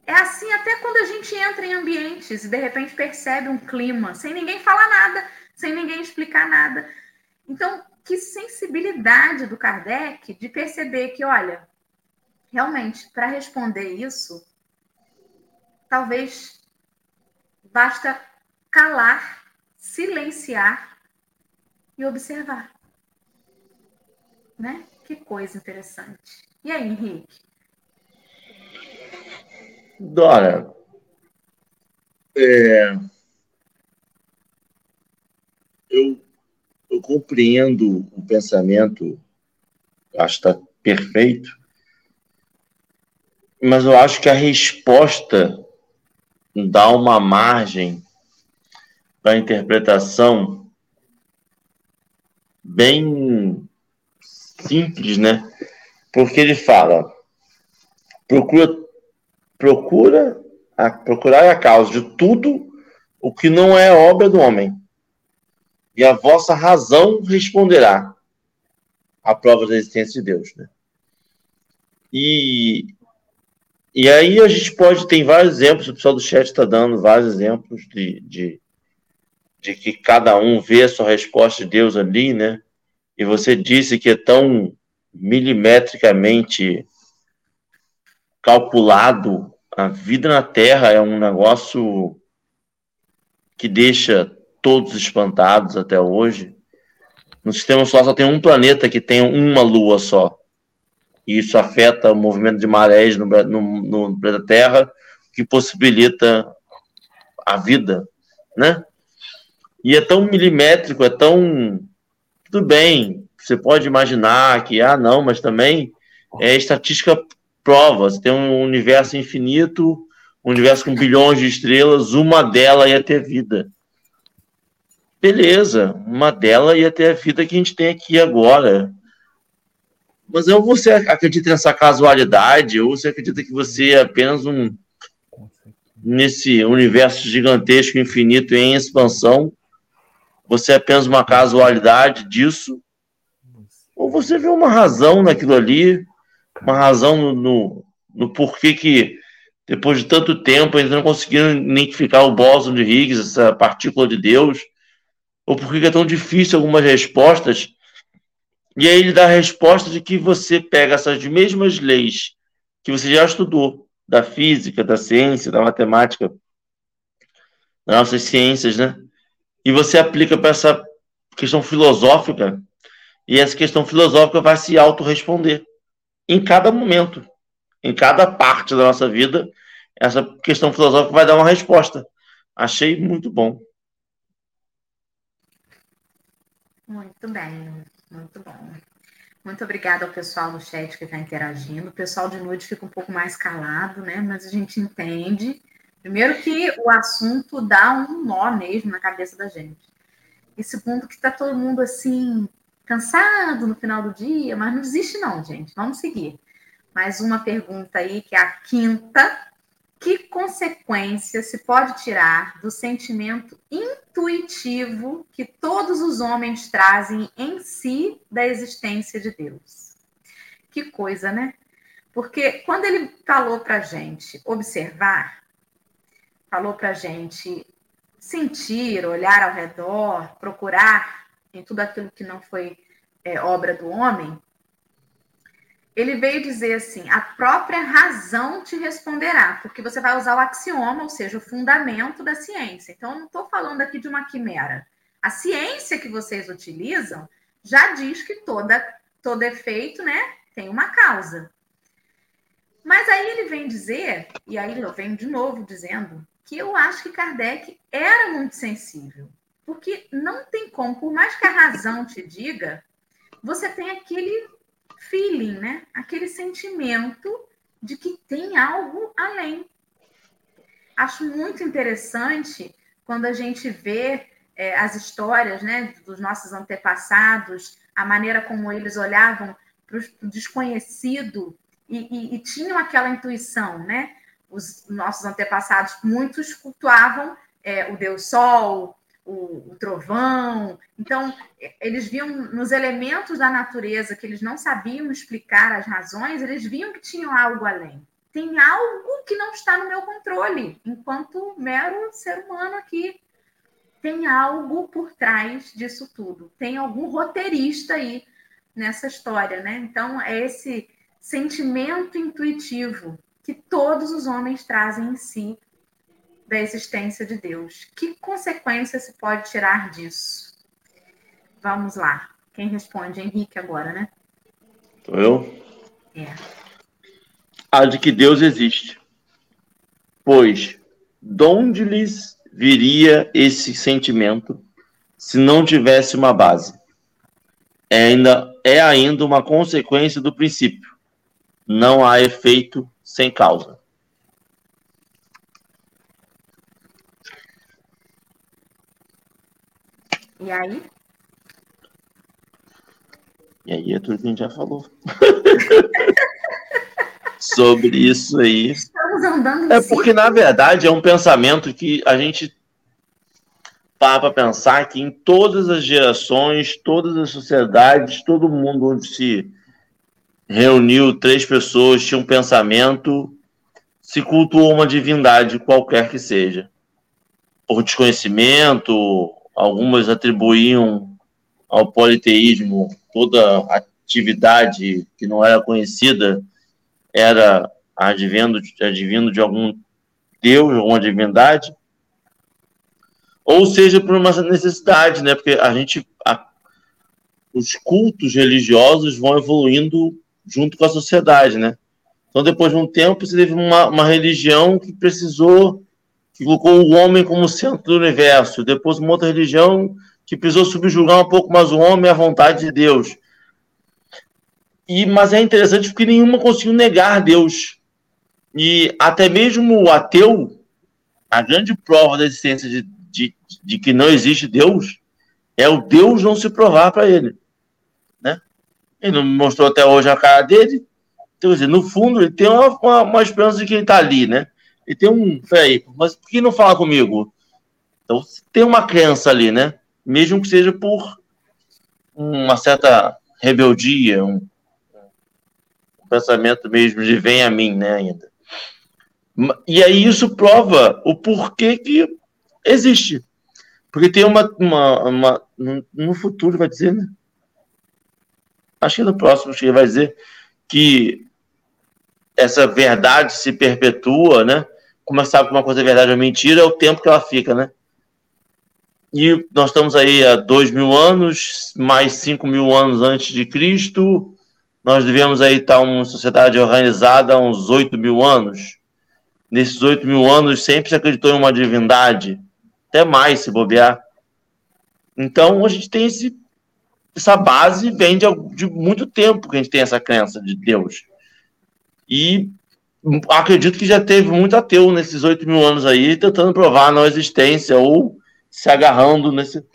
É assim até quando a gente entra em ambientes e de repente percebe um clima, sem ninguém falar nada, sem ninguém explicar nada. Então, que sensibilidade do Kardec de perceber que, olha, realmente, para responder isso, talvez basta calar, silenciar e observar. Né? Que coisa interessante. E aí, Henrique? Dora, é, eu, eu compreendo o pensamento, acho que está perfeito, mas eu acho que a resposta dá uma margem para interpretação bem simples, né? Porque ele fala: procura, procura a, procurar a causa de tudo o que não é obra do homem, e a vossa razão responderá à prova da existência de Deus, né? E, e aí a gente pode, tem vários exemplos, o pessoal do chat está dando vários exemplos de, de, de que cada um vê a sua resposta de Deus ali, né? e você disse que é tão milimetricamente calculado, a vida na Terra é um negócio que deixa todos espantados até hoje. No sistema solar só tem um planeta que tem uma lua só. e isso afeta o movimento de marés no, no, no planeta Terra, que possibilita a vida, né? E é tão milimétrico, é tão. Tudo bem, você pode imaginar que, ah, não, mas também é estatística prova. Você tem um universo infinito, um universo com bilhões de estrelas, uma delas ia ter vida. Beleza, uma delas ia ter a vida que a gente tem aqui agora. Mas ou você acredita nessa casualidade, ou você acredita que você é apenas um. nesse universo gigantesco, infinito em expansão, você é apenas uma casualidade disso, ou você vê uma razão naquilo ali, uma razão no, no, no porquê que, depois de tanto tempo, ainda não conseguiram identificar o bóson de Higgs, essa partícula de Deus, ou porquê é tão difícil algumas respostas. E aí ele dá a resposta de que você pega essas mesmas leis que você já estudou, da física, da ciência, da matemática, das nossas ciências, né? E você aplica para essa questão filosófica, e essa questão filosófica vai se autorresponder em cada momento, em cada parte da nossa vida, essa questão filosófica vai dar uma resposta. Achei muito bom. Muito bem, muito bom. Muito obrigada ao pessoal do chat que está interagindo. O pessoal de noite fica um pouco mais calado, né? Mas a gente entende. Primeiro que o assunto dá um nó mesmo na cabeça da gente. E segundo que está todo mundo assim cansado no final do dia, mas não desiste não, gente. Vamos seguir. Mais uma pergunta aí, que é a quinta. Que consequência se pode tirar do sentimento intuitivo que todos os homens trazem em si da existência de Deus? Que coisa, né? Porque quando ele falou para gente observar, falou para gente sentir, olhar ao redor, procurar em tudo aquilo que não foi é, obra do homem, ele veio dizer assim: a própria razão te responderá, porque você vai usar o axioma, ou seja, o fundamento da ciência. Então, eu não estou falando aqui de uma quimera. A ciência que vocês utilizam já diz que toda, todo efeito né, tem uma causa. Mas aí ele vem dizer, e aí eu venho de novo dizendo, que eu acho que Kardec era muito sensível. Porque não tem como, por mais que a razão te diga, você tem aquele feeling, né? Aquele sentimento de que tem algo além. Acho muito interessante quando a gente vê é, as histórias né, dos nossos antepassados, a maneira como eles olhavam para o desconhecido e, e, e, tinham aquela intuição, né? Os nossos antepassados, muitos cultuavam é, o Deus Sol, o, o, trovão. Então, eles viam nos elementos da natureza que eles não sabiam explicar as razões, eles viam que tinham algo além. Tem algo que não está no meu controle, enquanto mero ser humano aqui. Tem algo por trás disso tudo. Tem algum roteirista aí nessa história, né? Então, é esse sentimento intuitivo que todos os homens trazem em si da existência de Deus. Que consequência se pode tirar disso? Vamos lá. Quem responde? Henrique agora, né? Sou eu? É. A de que Deus existe. Pois, de onde lhes viria esse sentimento se não tivesse uma base? É ainda, é ainda uma consequência do princípio. Não há efeito sem causa. E aí? E aí é tudo que a gente já falou. Sobre isso aí. Estamos andando É porque, na verdade, é um pensamento que a gente para para pensar que em todas as gerações, todas as sociedades, todo mundo onde se reuniu três pessoas tinha um pensamento, se cultuou uma divindade qualquer que seja. Por desconhecimento, algumas atribuíam ao politeísmo toda atividade que não era conhecida era advindo, advindo de algum deus, alguma divindade, ou seja, por uma necessidade, né? Porque a gente, a, os cultos religiosos vão evoluindo junto com a sociedade, né? Então, depois de um tempo, você teve uma, uma religião que precisou, que colocou o homem como centro do universo. Depois, uma outra religião que precisou subjugar um pouco mais o homem à vontade de Deus. E, mas é interessante porque nenhuma conseguiu negar Deus. E até mesmo o ateu, a grande prova da existência de, de, de que não existe Deus é o Deus não se provar para ele. Né? Ele não mostrou até hoje a cara dele. Então, quer dizer, no fundo, ele tem uma, uma, uma esperança de que ele está ali, né? Ele tem um. Peraí, mas por que não fala comigo? Então, tem uma crença ali, né? Mesmo que seja por uma certa rebeldia, um, um pensamento mesmo de vem a mim, né? Ainda. E aí isso prova o porquê que existe. Porque tem uma. uma, uma no futuro vai dizer, né? Acho que no próximo que vai dizer que essa verdade se perpetua, né? Como sabe que uma coisa é verdade ou mentira, é o tempo que ela fica, né? E nós estamos aí há dois mil anos, mais cinco mil anos antes de Cristo. Nós devemos aí estar uma sociedade organizada há uns oito mil anos. Nesses oito mil anos sempre se acreditou em uma divindade, até mais se bobear. Então a gente tem esse, essa base vem de, de muito tempo que a gente tem essa crença de Deus. E acredito que já teve muito ateu nesses oito mil anos aí, tentando provar a não existência ou se agarrando nesse.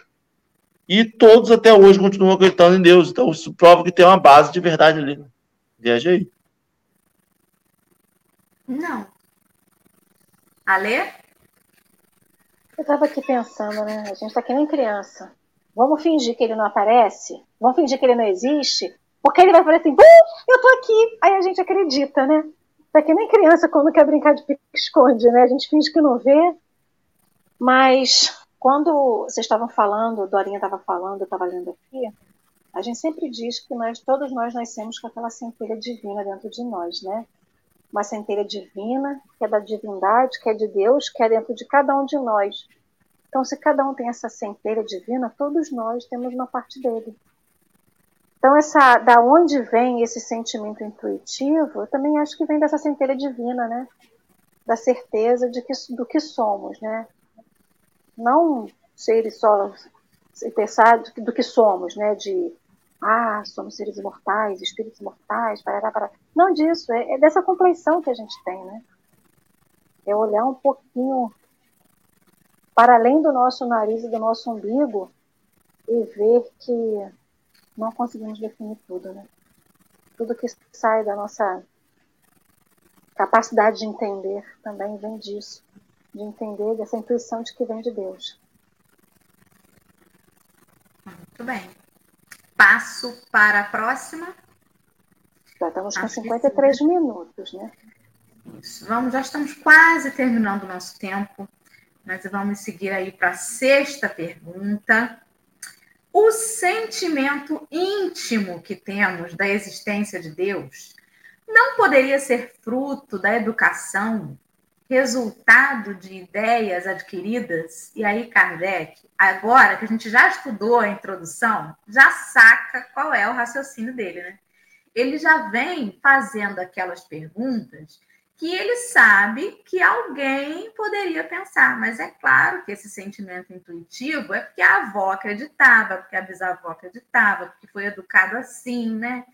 E todos até hoje continuam acreditando em Deus. Então isso prova que tem uma base de verdade ali. Viaja aí. Não. Alê? Eu estava aqui pensando, né? A gente está que nem criança. Vamos fingir que ele não aparece? Vamos fingir que ele não existe? Porque ele vai falar assim, eu tô aqui. Aí a gente acredita, né? É que nem criança quando quer brincar de pique-esconde, né? A gente finge que não vê. Mas quando vocês estavam falando, Dorinha estava falando, eu estava lendo aqui, a gente sempre diz que nós, todos nós nascemos com aquela centelha divina dentro de nós, né? Uma centelha divina, que é da divindade, que é de Deus, que é dentro de cada um de nós. Então, se cada um tem essa centelha divina, todos nós temos uma parte dele. Então, essa, da onde vem esse sentimento intuitivo, eu também acho que vem dessa centelha divina, né? Da certeza de que, do que somos, né? Não seres só pensar do, que somos, né? De ah, somos seres imortais, espíritos mortais, parará, parará. Não disso, é, é dessa complexão que a gente tem, né? É olhar um pouquinho para além do nosso nariz e do nosso umbigo e ver que não conseguimos definir tudo, né? Tudo que sai da nossa capacidade de entender também vem disso, de entender dessa intuição de que vem de Deus. Muito bem. Passo para a próxima. Já estamos com 53 minutos, né? Isso. Vamos, já estamos quase terminando o nosso tempo, mas vamos seguir aí para a sexta pergunta o sentimento íntimo que temos da existência de Deus não poderia ser fruto da educação, resultado de ideias adquiridas? E aí, Kardec, agora que a gente já estudou a introdução, já saca qual é o raciocínio dele, né? Ele já vem fazendo aquelas perguntas que ele sabe que alguém poderia pensar, mas é claro que esse sentimento intuitivo é porque a avó acreditava, porque a bisavó acreditava, porque foi educado assim, né?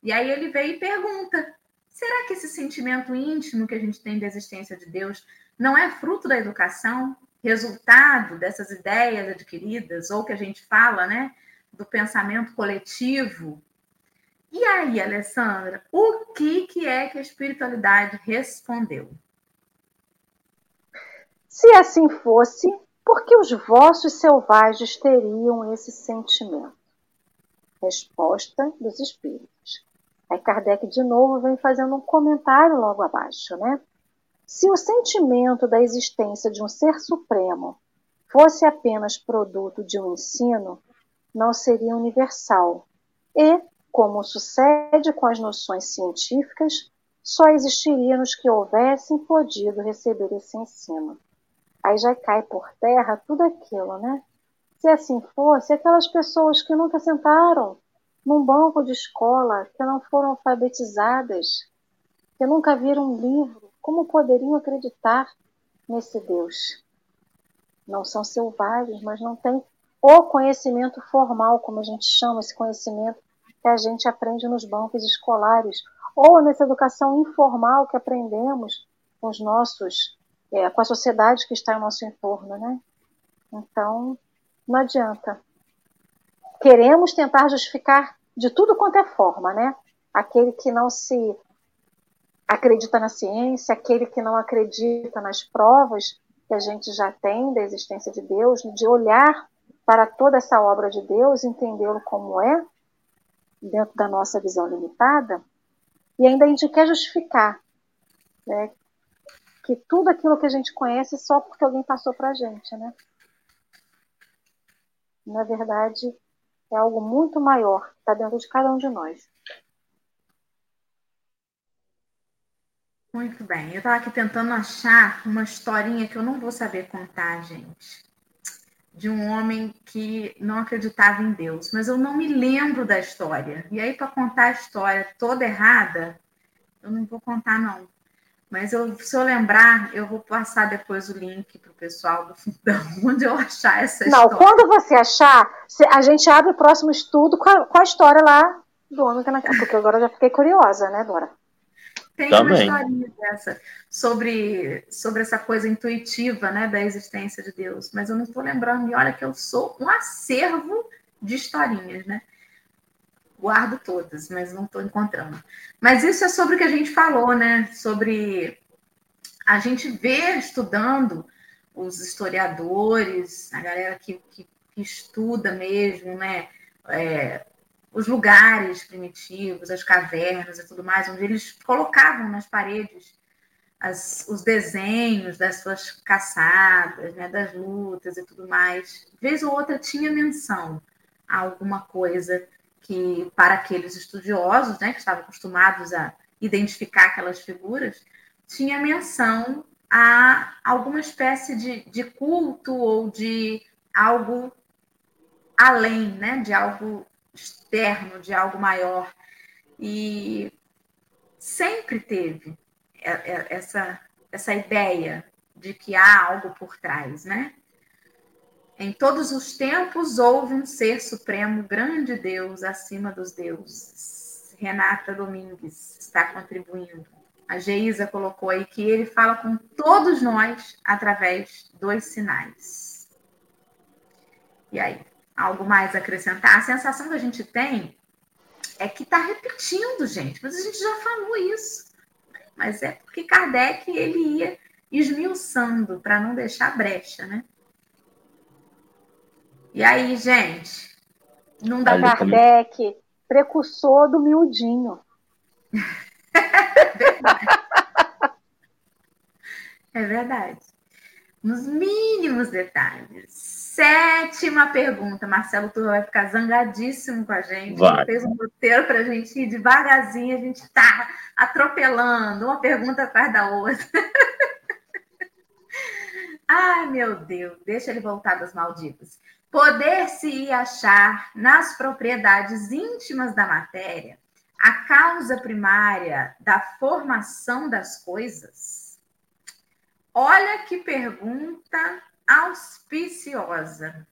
E aí ele veio e pergunta: será que esse sentimento íntimo que a gente tem da existência de Deus não é fruto da educação, resultado dessas ideias adquiridas, ou que a gente fala, né, do pensamento coletivo e aí, Alessandra, o que, que é que a espiritualidade respondeu? Se assim fosse, por que os vossos selvagens teriam esse sentimento? Resposta dos espíritos. Aí Kardec de novo vem fazendo um comentário logo abaixo, né? Se o sentimento da existência de um ser supremo fosse apenas produto de um ensino, não seria universal e como sucede com as noções científicas, só existiria nos que houvessem podido receber esse ensino. Aí já cai por terra tudo aquilo, né? Se assim fosse, aquelas pessoas que nunca sentaram num banco de escola, que não foram alfabetizadas, que nunca viram um livro, como poderiam acreditar nesse Deus? Não são selvagens, mas não têm o conhecimento formal, como a gente chama esse conhecimento que a gente aprende nos bancos escolares, ou nessa educação informal que aprendemos com os nossos, é, com a sociedade que está em nosso entorno, né? Então, não adianta. Queremos tentar justificar de tudo quanto é forma, né? Aquele que não se acredita na ciência, aquele que não acredita nas provas que a gente já tem da existência de Deus, de olhar para toda essa obra de Deus, entendê-lo como é, dentro da nossa visão limitada, e ainda a gente quer justificar né, que tudo aquilo que a gente conhece só porque alguém passou para a gente, né? Na verdade, é algo muito maior, está dentro de cada um de nós. Muito bem. Eu estava aqui tentando achar uma historinha que eu não vou saber contar, gente. De um homem que não acreditava em Deus, mas eu não me lembro da história. E aí, para contar a história toda errada, eu não vou contar, não. Mas eu, se eu lembrar, eu vou passar depois o link para o pessoal do fundão, onde eu achar essa não, história. Não, quando você achar, a gente abre o próximo estudo com a, com a história lá do homem que não Porque agora eu já fiquei curiosa, né, Dora? Tem Também. uma historinha dessa sobre, sobre essa coisa intuitiva né, da existência de Deus, mas eu não estou lembrando, e olha que eu sou um acervo de historinhas, né? Guardo todas, mas não estou encontrando. Mas isso é sobre o que a gente falou, né? Sobre a gente ver estudando os historiadores, a galera que, que, que estuda mesmo, né? É, os lugares primitivos, as cavernas e tudo mais, onde eles colocavam nas paredes as, os desenhos das suas caçadas, né, das lutas e tudo mais. Vez ou outra tinha menção a alguma coisa que, para aqueles estudiosos, né, que estavam acostumados a identificar aquelas figuras, tinha menção a alguma espécie de, de culto ou de algo além, né, de algo externo, de algo maior. E sempre teve essa, essa ideia de que há algo por trás, né? Em todos os tempos houve um ser supremo, grande Deus acima dos deuses. Renata Domingues está contribuindo. A Geisa colocou aí que ele fala com todos nós através dos sinais. E aí? Algo mais a acrescentar? A sensação que a gente tem é que está repetindo, gente, mas a gente já falou isso. Mas é porque Kardec ele ia esmiuçando para não deixar brecha, né? E aí, gente, não dá para Kardec, precursor do miudinho. é verdade. É verdade. Nos mínimos detalhes. Sétima pergunta. Marcelo Turra vai ficar zangadíssimo com a gente. Vai. Fez um roteiro para a gente ir devagarzinho, a gente está atropelando, uma pergunta atrás da outra. Ai, meu Deus, deixa ele voltar das Maldivas. Poder-se achar nas propriedades íntimas da matéria a causa primária da formação das coisas? Olha que pergunta auspiciosa.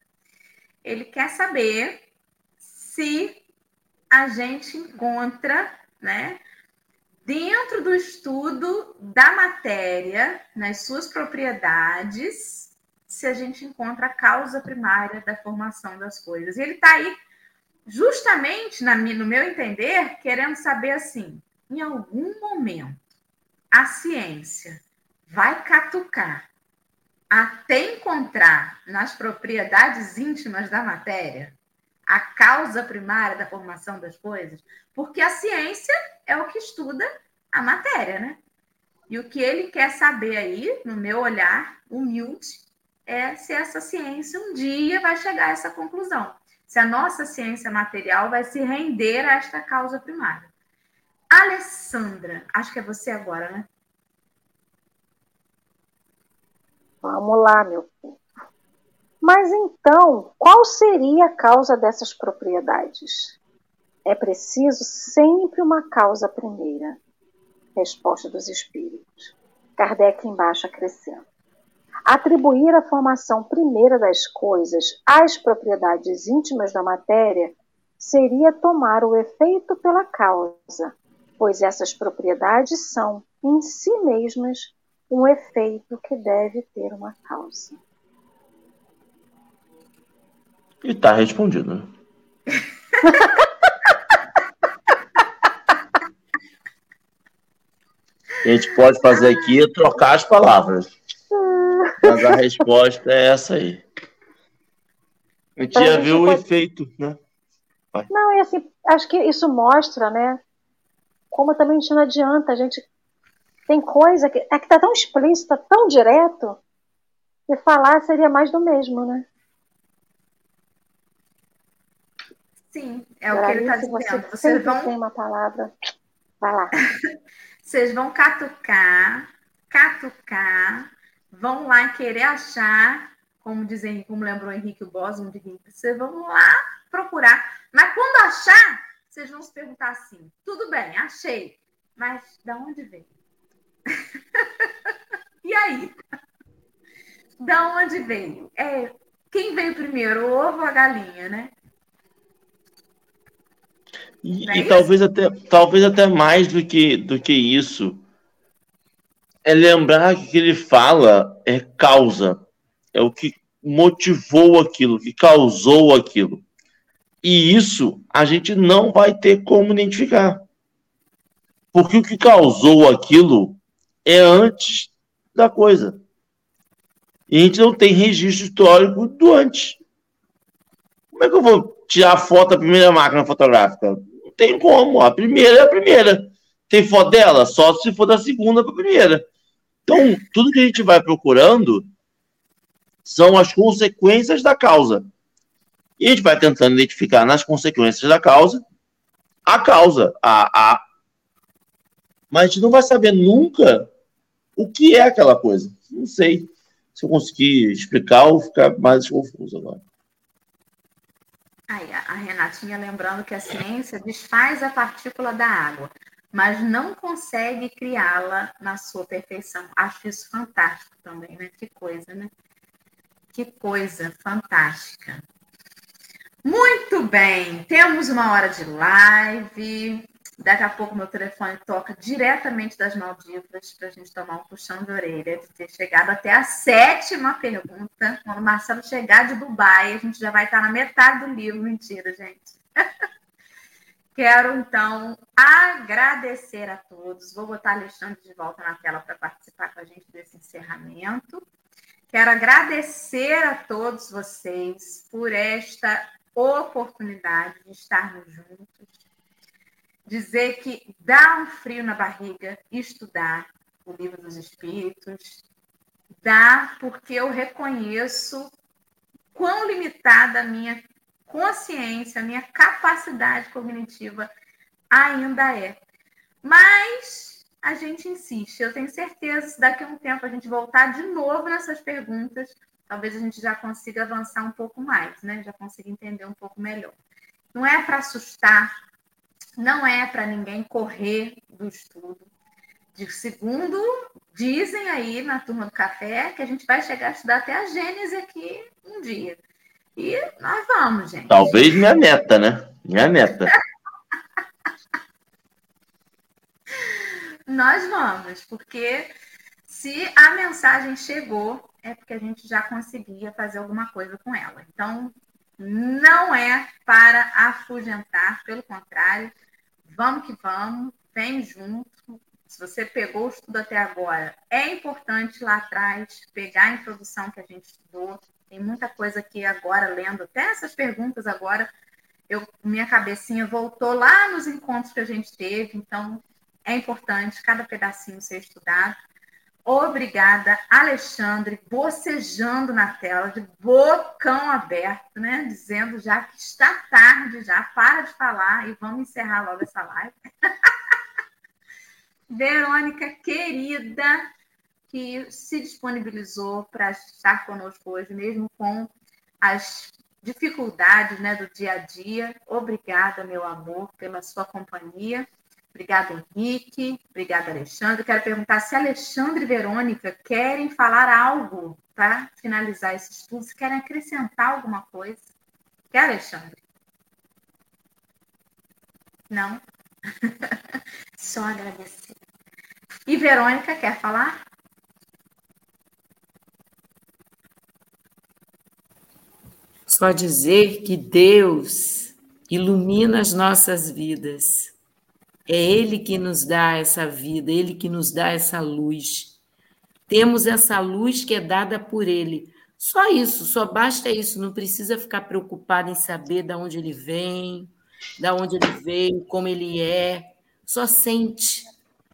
Ele quer saber se a gente encontra, né, dentro do estudo da matéria, nas suas propriedades, se a gente encontra a causa primária da formação das coisas. E ele está aí, justamente, na, no meu entender, querendo saber assim: em algum momento, a ciência vai catucar até encontrar nas propriedades íntimas da matéria a causa primária da formação das coisas, porque a ciência é o que estuda a matéria, né? E o que ele quer saber aí, no meu olhar humilde, é se essa ciência um dia vai chegar a essa conclusão. Se a nossa ciência material vai se render a esta causa primária. Alessandra, acho que é você agora, né? Vamos lá, meu povo. Mas então, qual seria a causa dessas propriedades? É preciso sempre uma causa primeira. Resposta dos espíritos. Kardec embaixo acrescenta. Atribuir a formação primeira das coisas às propriedades íntimas da matéria seria tomar o efeito pela causa, pois essas propriedades são, em si mesmas, um efeito que deve ter uma causa. E está respondido, né? a gente pode fazer aqui trocar as palavras. Mas a resposta é essa aí. A gente já viu o efeito, né? Vai. Não, e assim, acho que isso mostra, né? Como também a gente não adianta, a gente tem coisa que é que tá tão explícita, tão direto, que falar seria mais do mesmo, né? Sim, é o que ele está dizendo. Você Vocês vão tem uma palavra. Vai lá. Vocês vão catucar, catucar, vão lá querer achar, como dizem, como lembrou Henrique Bosman de Henrique, vocês vão lá procurar. Mas quando achar, vocês vão se perguntar assim: tudo bem, achei, mas da onde veio? e aí? Da onde veio? É, quem veio primeiro, o ovo ou a galinha, né? E, é e talvez, até, talvez até mais do que, do que isso, é lembrar que o que ele fala é causa, é o que motivou aquilo, que causou aquilo. E isso a gente não vai ter como identificar. Porque o que causou aquilo é antes da coisa. E a gente não tem registro histórico do antes. Como é que eu vou tirar a foto da primeira máquina fotográfica? Não tem como. A primeira é a primeira. Tem foto dela? Só se for da segunda para a primeira. Então, tudo que a gente vai procurando são as consequências da causa. E a gente vai tentando identificar nas consequências da causa a causa, a, a... mas a gente não vai saber nunca o que é aquela coisa. Não sei se eu conseguir explicar ou ficar mais confuso agora. Aí, a Renatinha lembrando que a ciência desfaz a partícula da água, mas não consegue criá-la na sua perfeição. Acho isso fantástico também, né? Que coisa, né? Que coisa fantástica. Muito bem, temos uma hora de live. Daqui a pouco meu telefone toca diretamente das Maldivas para a gente tomar um puxão de orelha, de ter chegado até a sétima pergunta. Quando o Marcelo chegar de Dubai, a gente já vai estar na metade do livro. Mentira, gente. Quero, então, agradecer a todos. Vou botar Alexandre de volta na tela para participar com a gente desse encerramento. Quero agradecer a todos vocês por esta oportunidade de estarmos juntos, dizer que dá um frio na barriga estudar o livro dos Espíritos, dá porque eu reconheço quão limitada a minha consciência, a minha capacidade cognitiva ainda é. Mas a gente insiste. Eu tenho certeza que daqui a um tempo a gente voltar de novo nessas perguntas, talvez a gente já consiga avançar um pouco mais, né? Já consiga entender um pouco melhor. Não é para assustar, não é para ninguém correr do estudo. De segundo, dizem aí na turma do café que a gente vai chegar a estudar até a Gênese aqui um dia. E nós vamos, gente. Talvez minha meta, né? Minha meta. nós vamos, porque se a mensagem chegou, é porque a gente já conseguia fazer alguma coisa com ela. Então, não é para afugentar, pelo contrário, vamos que vamos, vem junto. Se você pegou o estudo até agora, é importante lá atrás pegar a introdução que a gente estudou. Tem muita coisa aqui agora, lendo até essas perguntas agora, eu, minha cabecinha voltou lá nos encontros que a gente teve, então é importante cada pedacinho ser estudado. Obrigada, Alexandre, bocejando na tela, de bocão aberto, né? Dizendo já que está tarde, já para de falar e vamos encerrar logo essa live. Verônica, querida, que se disponibilizou para estar conosco hoje, mesmo com as dificuldades né, do dia a dia. Obrigada, meu amor, pela sua companhia. Obrigada, Henrique. Obrigada, Alexandre. Quero perguntar se Alexandre e Verônica querem falar algo para finalizar esse estudo, se querem acrescentar alguma coisa. Quer, Alexandre? Não? Só agradecer. E Verônica, quer falar? Só dizer que Deus ilumina as nossas vidas. É Ele que nos dá essa vida, Ele que nos dá essa luz. Temos essa luz que é dada por Ele. Só isso, só basta isso. Não precisa ficar preocupado em saber de onde ele vem, de onde ele veio, como ele é. Só sente.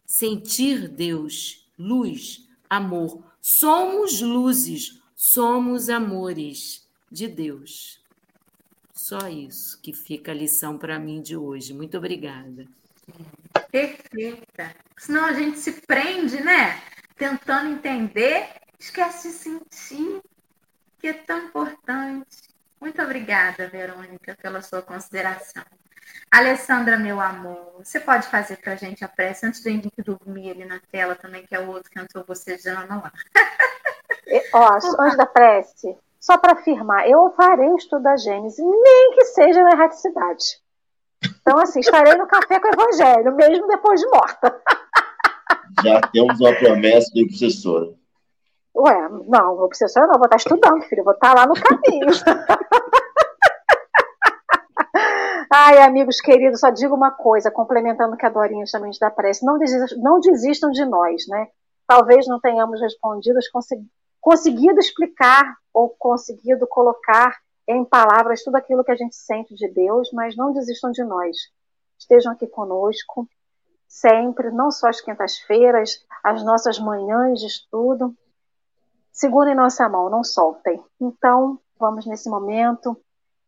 Sentir Deus, luz, amor. Somos luzes, somos amores de Deus. Só isso que fica a lição para mim de hoje. Muito obrigada. Perfeita. Senão a gente se prende, né? Tentando entender, esquece de sentir, que é tão importante. Muito obrigada, Verônica, pela sua consideração. Alessandra, meu amor, você pode fazer para a gente a prece antes do Henrique dormir ali na tela também, que é o outro que entrou bocejando lá. Ó, antes da prece, só para afirmar, eu farei o estudo da Gênesis, nem que seja na erraticidade. Então, assim, estarei no café com o Evangelho, mesmo depois de morta. Já temos uma promessa do obsessor. Ué, não, obsessor não, vou estar estudando, filho, vou estar lá no caminho. Ai, amigos queridos, só digo uma coisa, complementando o que a Dorinha também da prece, não desistam, não desistam de nós, né? Talvez não tenhamos respondido, conseguido explicar ou conseguido colocar em palavras tudo aquilo que a gente sente de Deus, mas não desistam de nós. Estejam aqui conosco, sempre, não só às quintas-feiras, as nossas manhãs de estudo. Segurem nossa mão, não soltem. Então, vamos nesse momento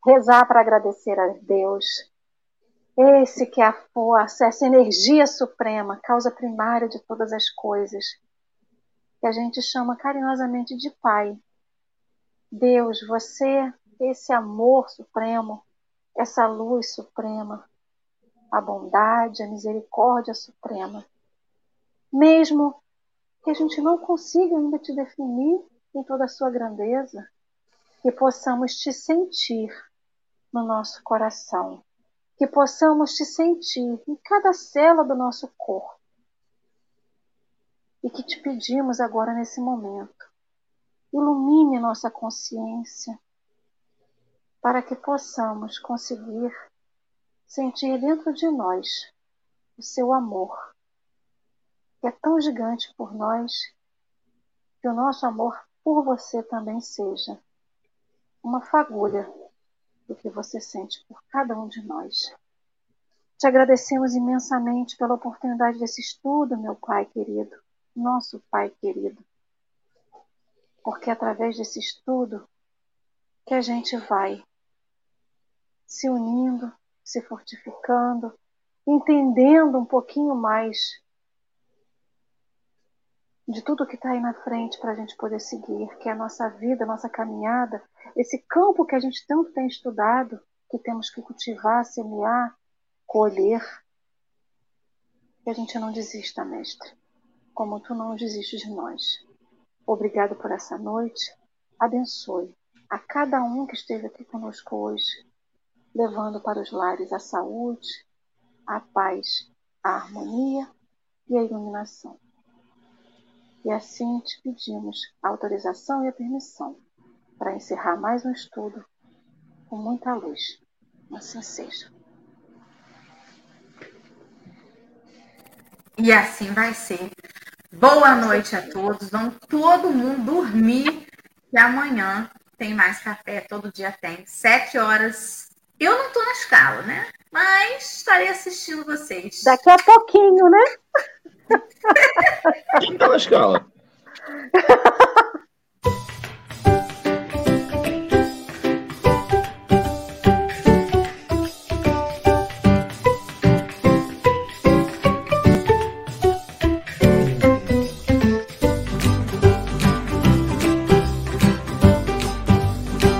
rezar para agradecer a Deus. Esse que é a força, essa energia suprema, causa primária de todas as coisas, que a gente chama carinhosamente de Pai. Deus, você, esse amor supremo, essa luz suprema, a bondade, a misericórdia suprema. Mesmo que a gente não consiga ainda te definir em toda a sua grandeza, que possamos te sentir no nosso coração, que possamos te sentir em cada célula do nosso corpo. E que te pedimos agora nesse momento, ilumine nossa consciência para que possamos conseguir sentir dentro de nós o seu amor, que é tão gigante por nós, que o nosso amor por você também seja uma fagulha do que você sente por cada um de nós. Te agradecemos imensamente pela oportunidade desse estudo, meu Pai querido, nosso Pai querido, porque é através desse estudo que a gente vai se unindo, se fortificando, entendendo um pouquinho mais de tudo que está aí na frente para a gente poder seguir, que é a nossa vida, a nossa caminhada, esse campo que a gente tanto tem estudado, que temos que cultivar, semear, colher. Que a gente não desista, Mestre, como tu não desistes de nós. Obrigado por essa noite. Abençoe a cada um que esteve aqui conosco hoje levando para os lares a saúde, a paz, a harmonia e a iluminação. E assim te pedimos a autorização e a permissão para encerrar mais um estudo com muita luz. Assim seja. E assim vai ser. Boa noite a todos. Vamos todo mundo dormir, que amanhã tem mais café, todo dia tem. Sete horas eu não estou na escala, né? Mas estarei assistindo vocês. Daqui a pouquinho, né? Quem tá na escala?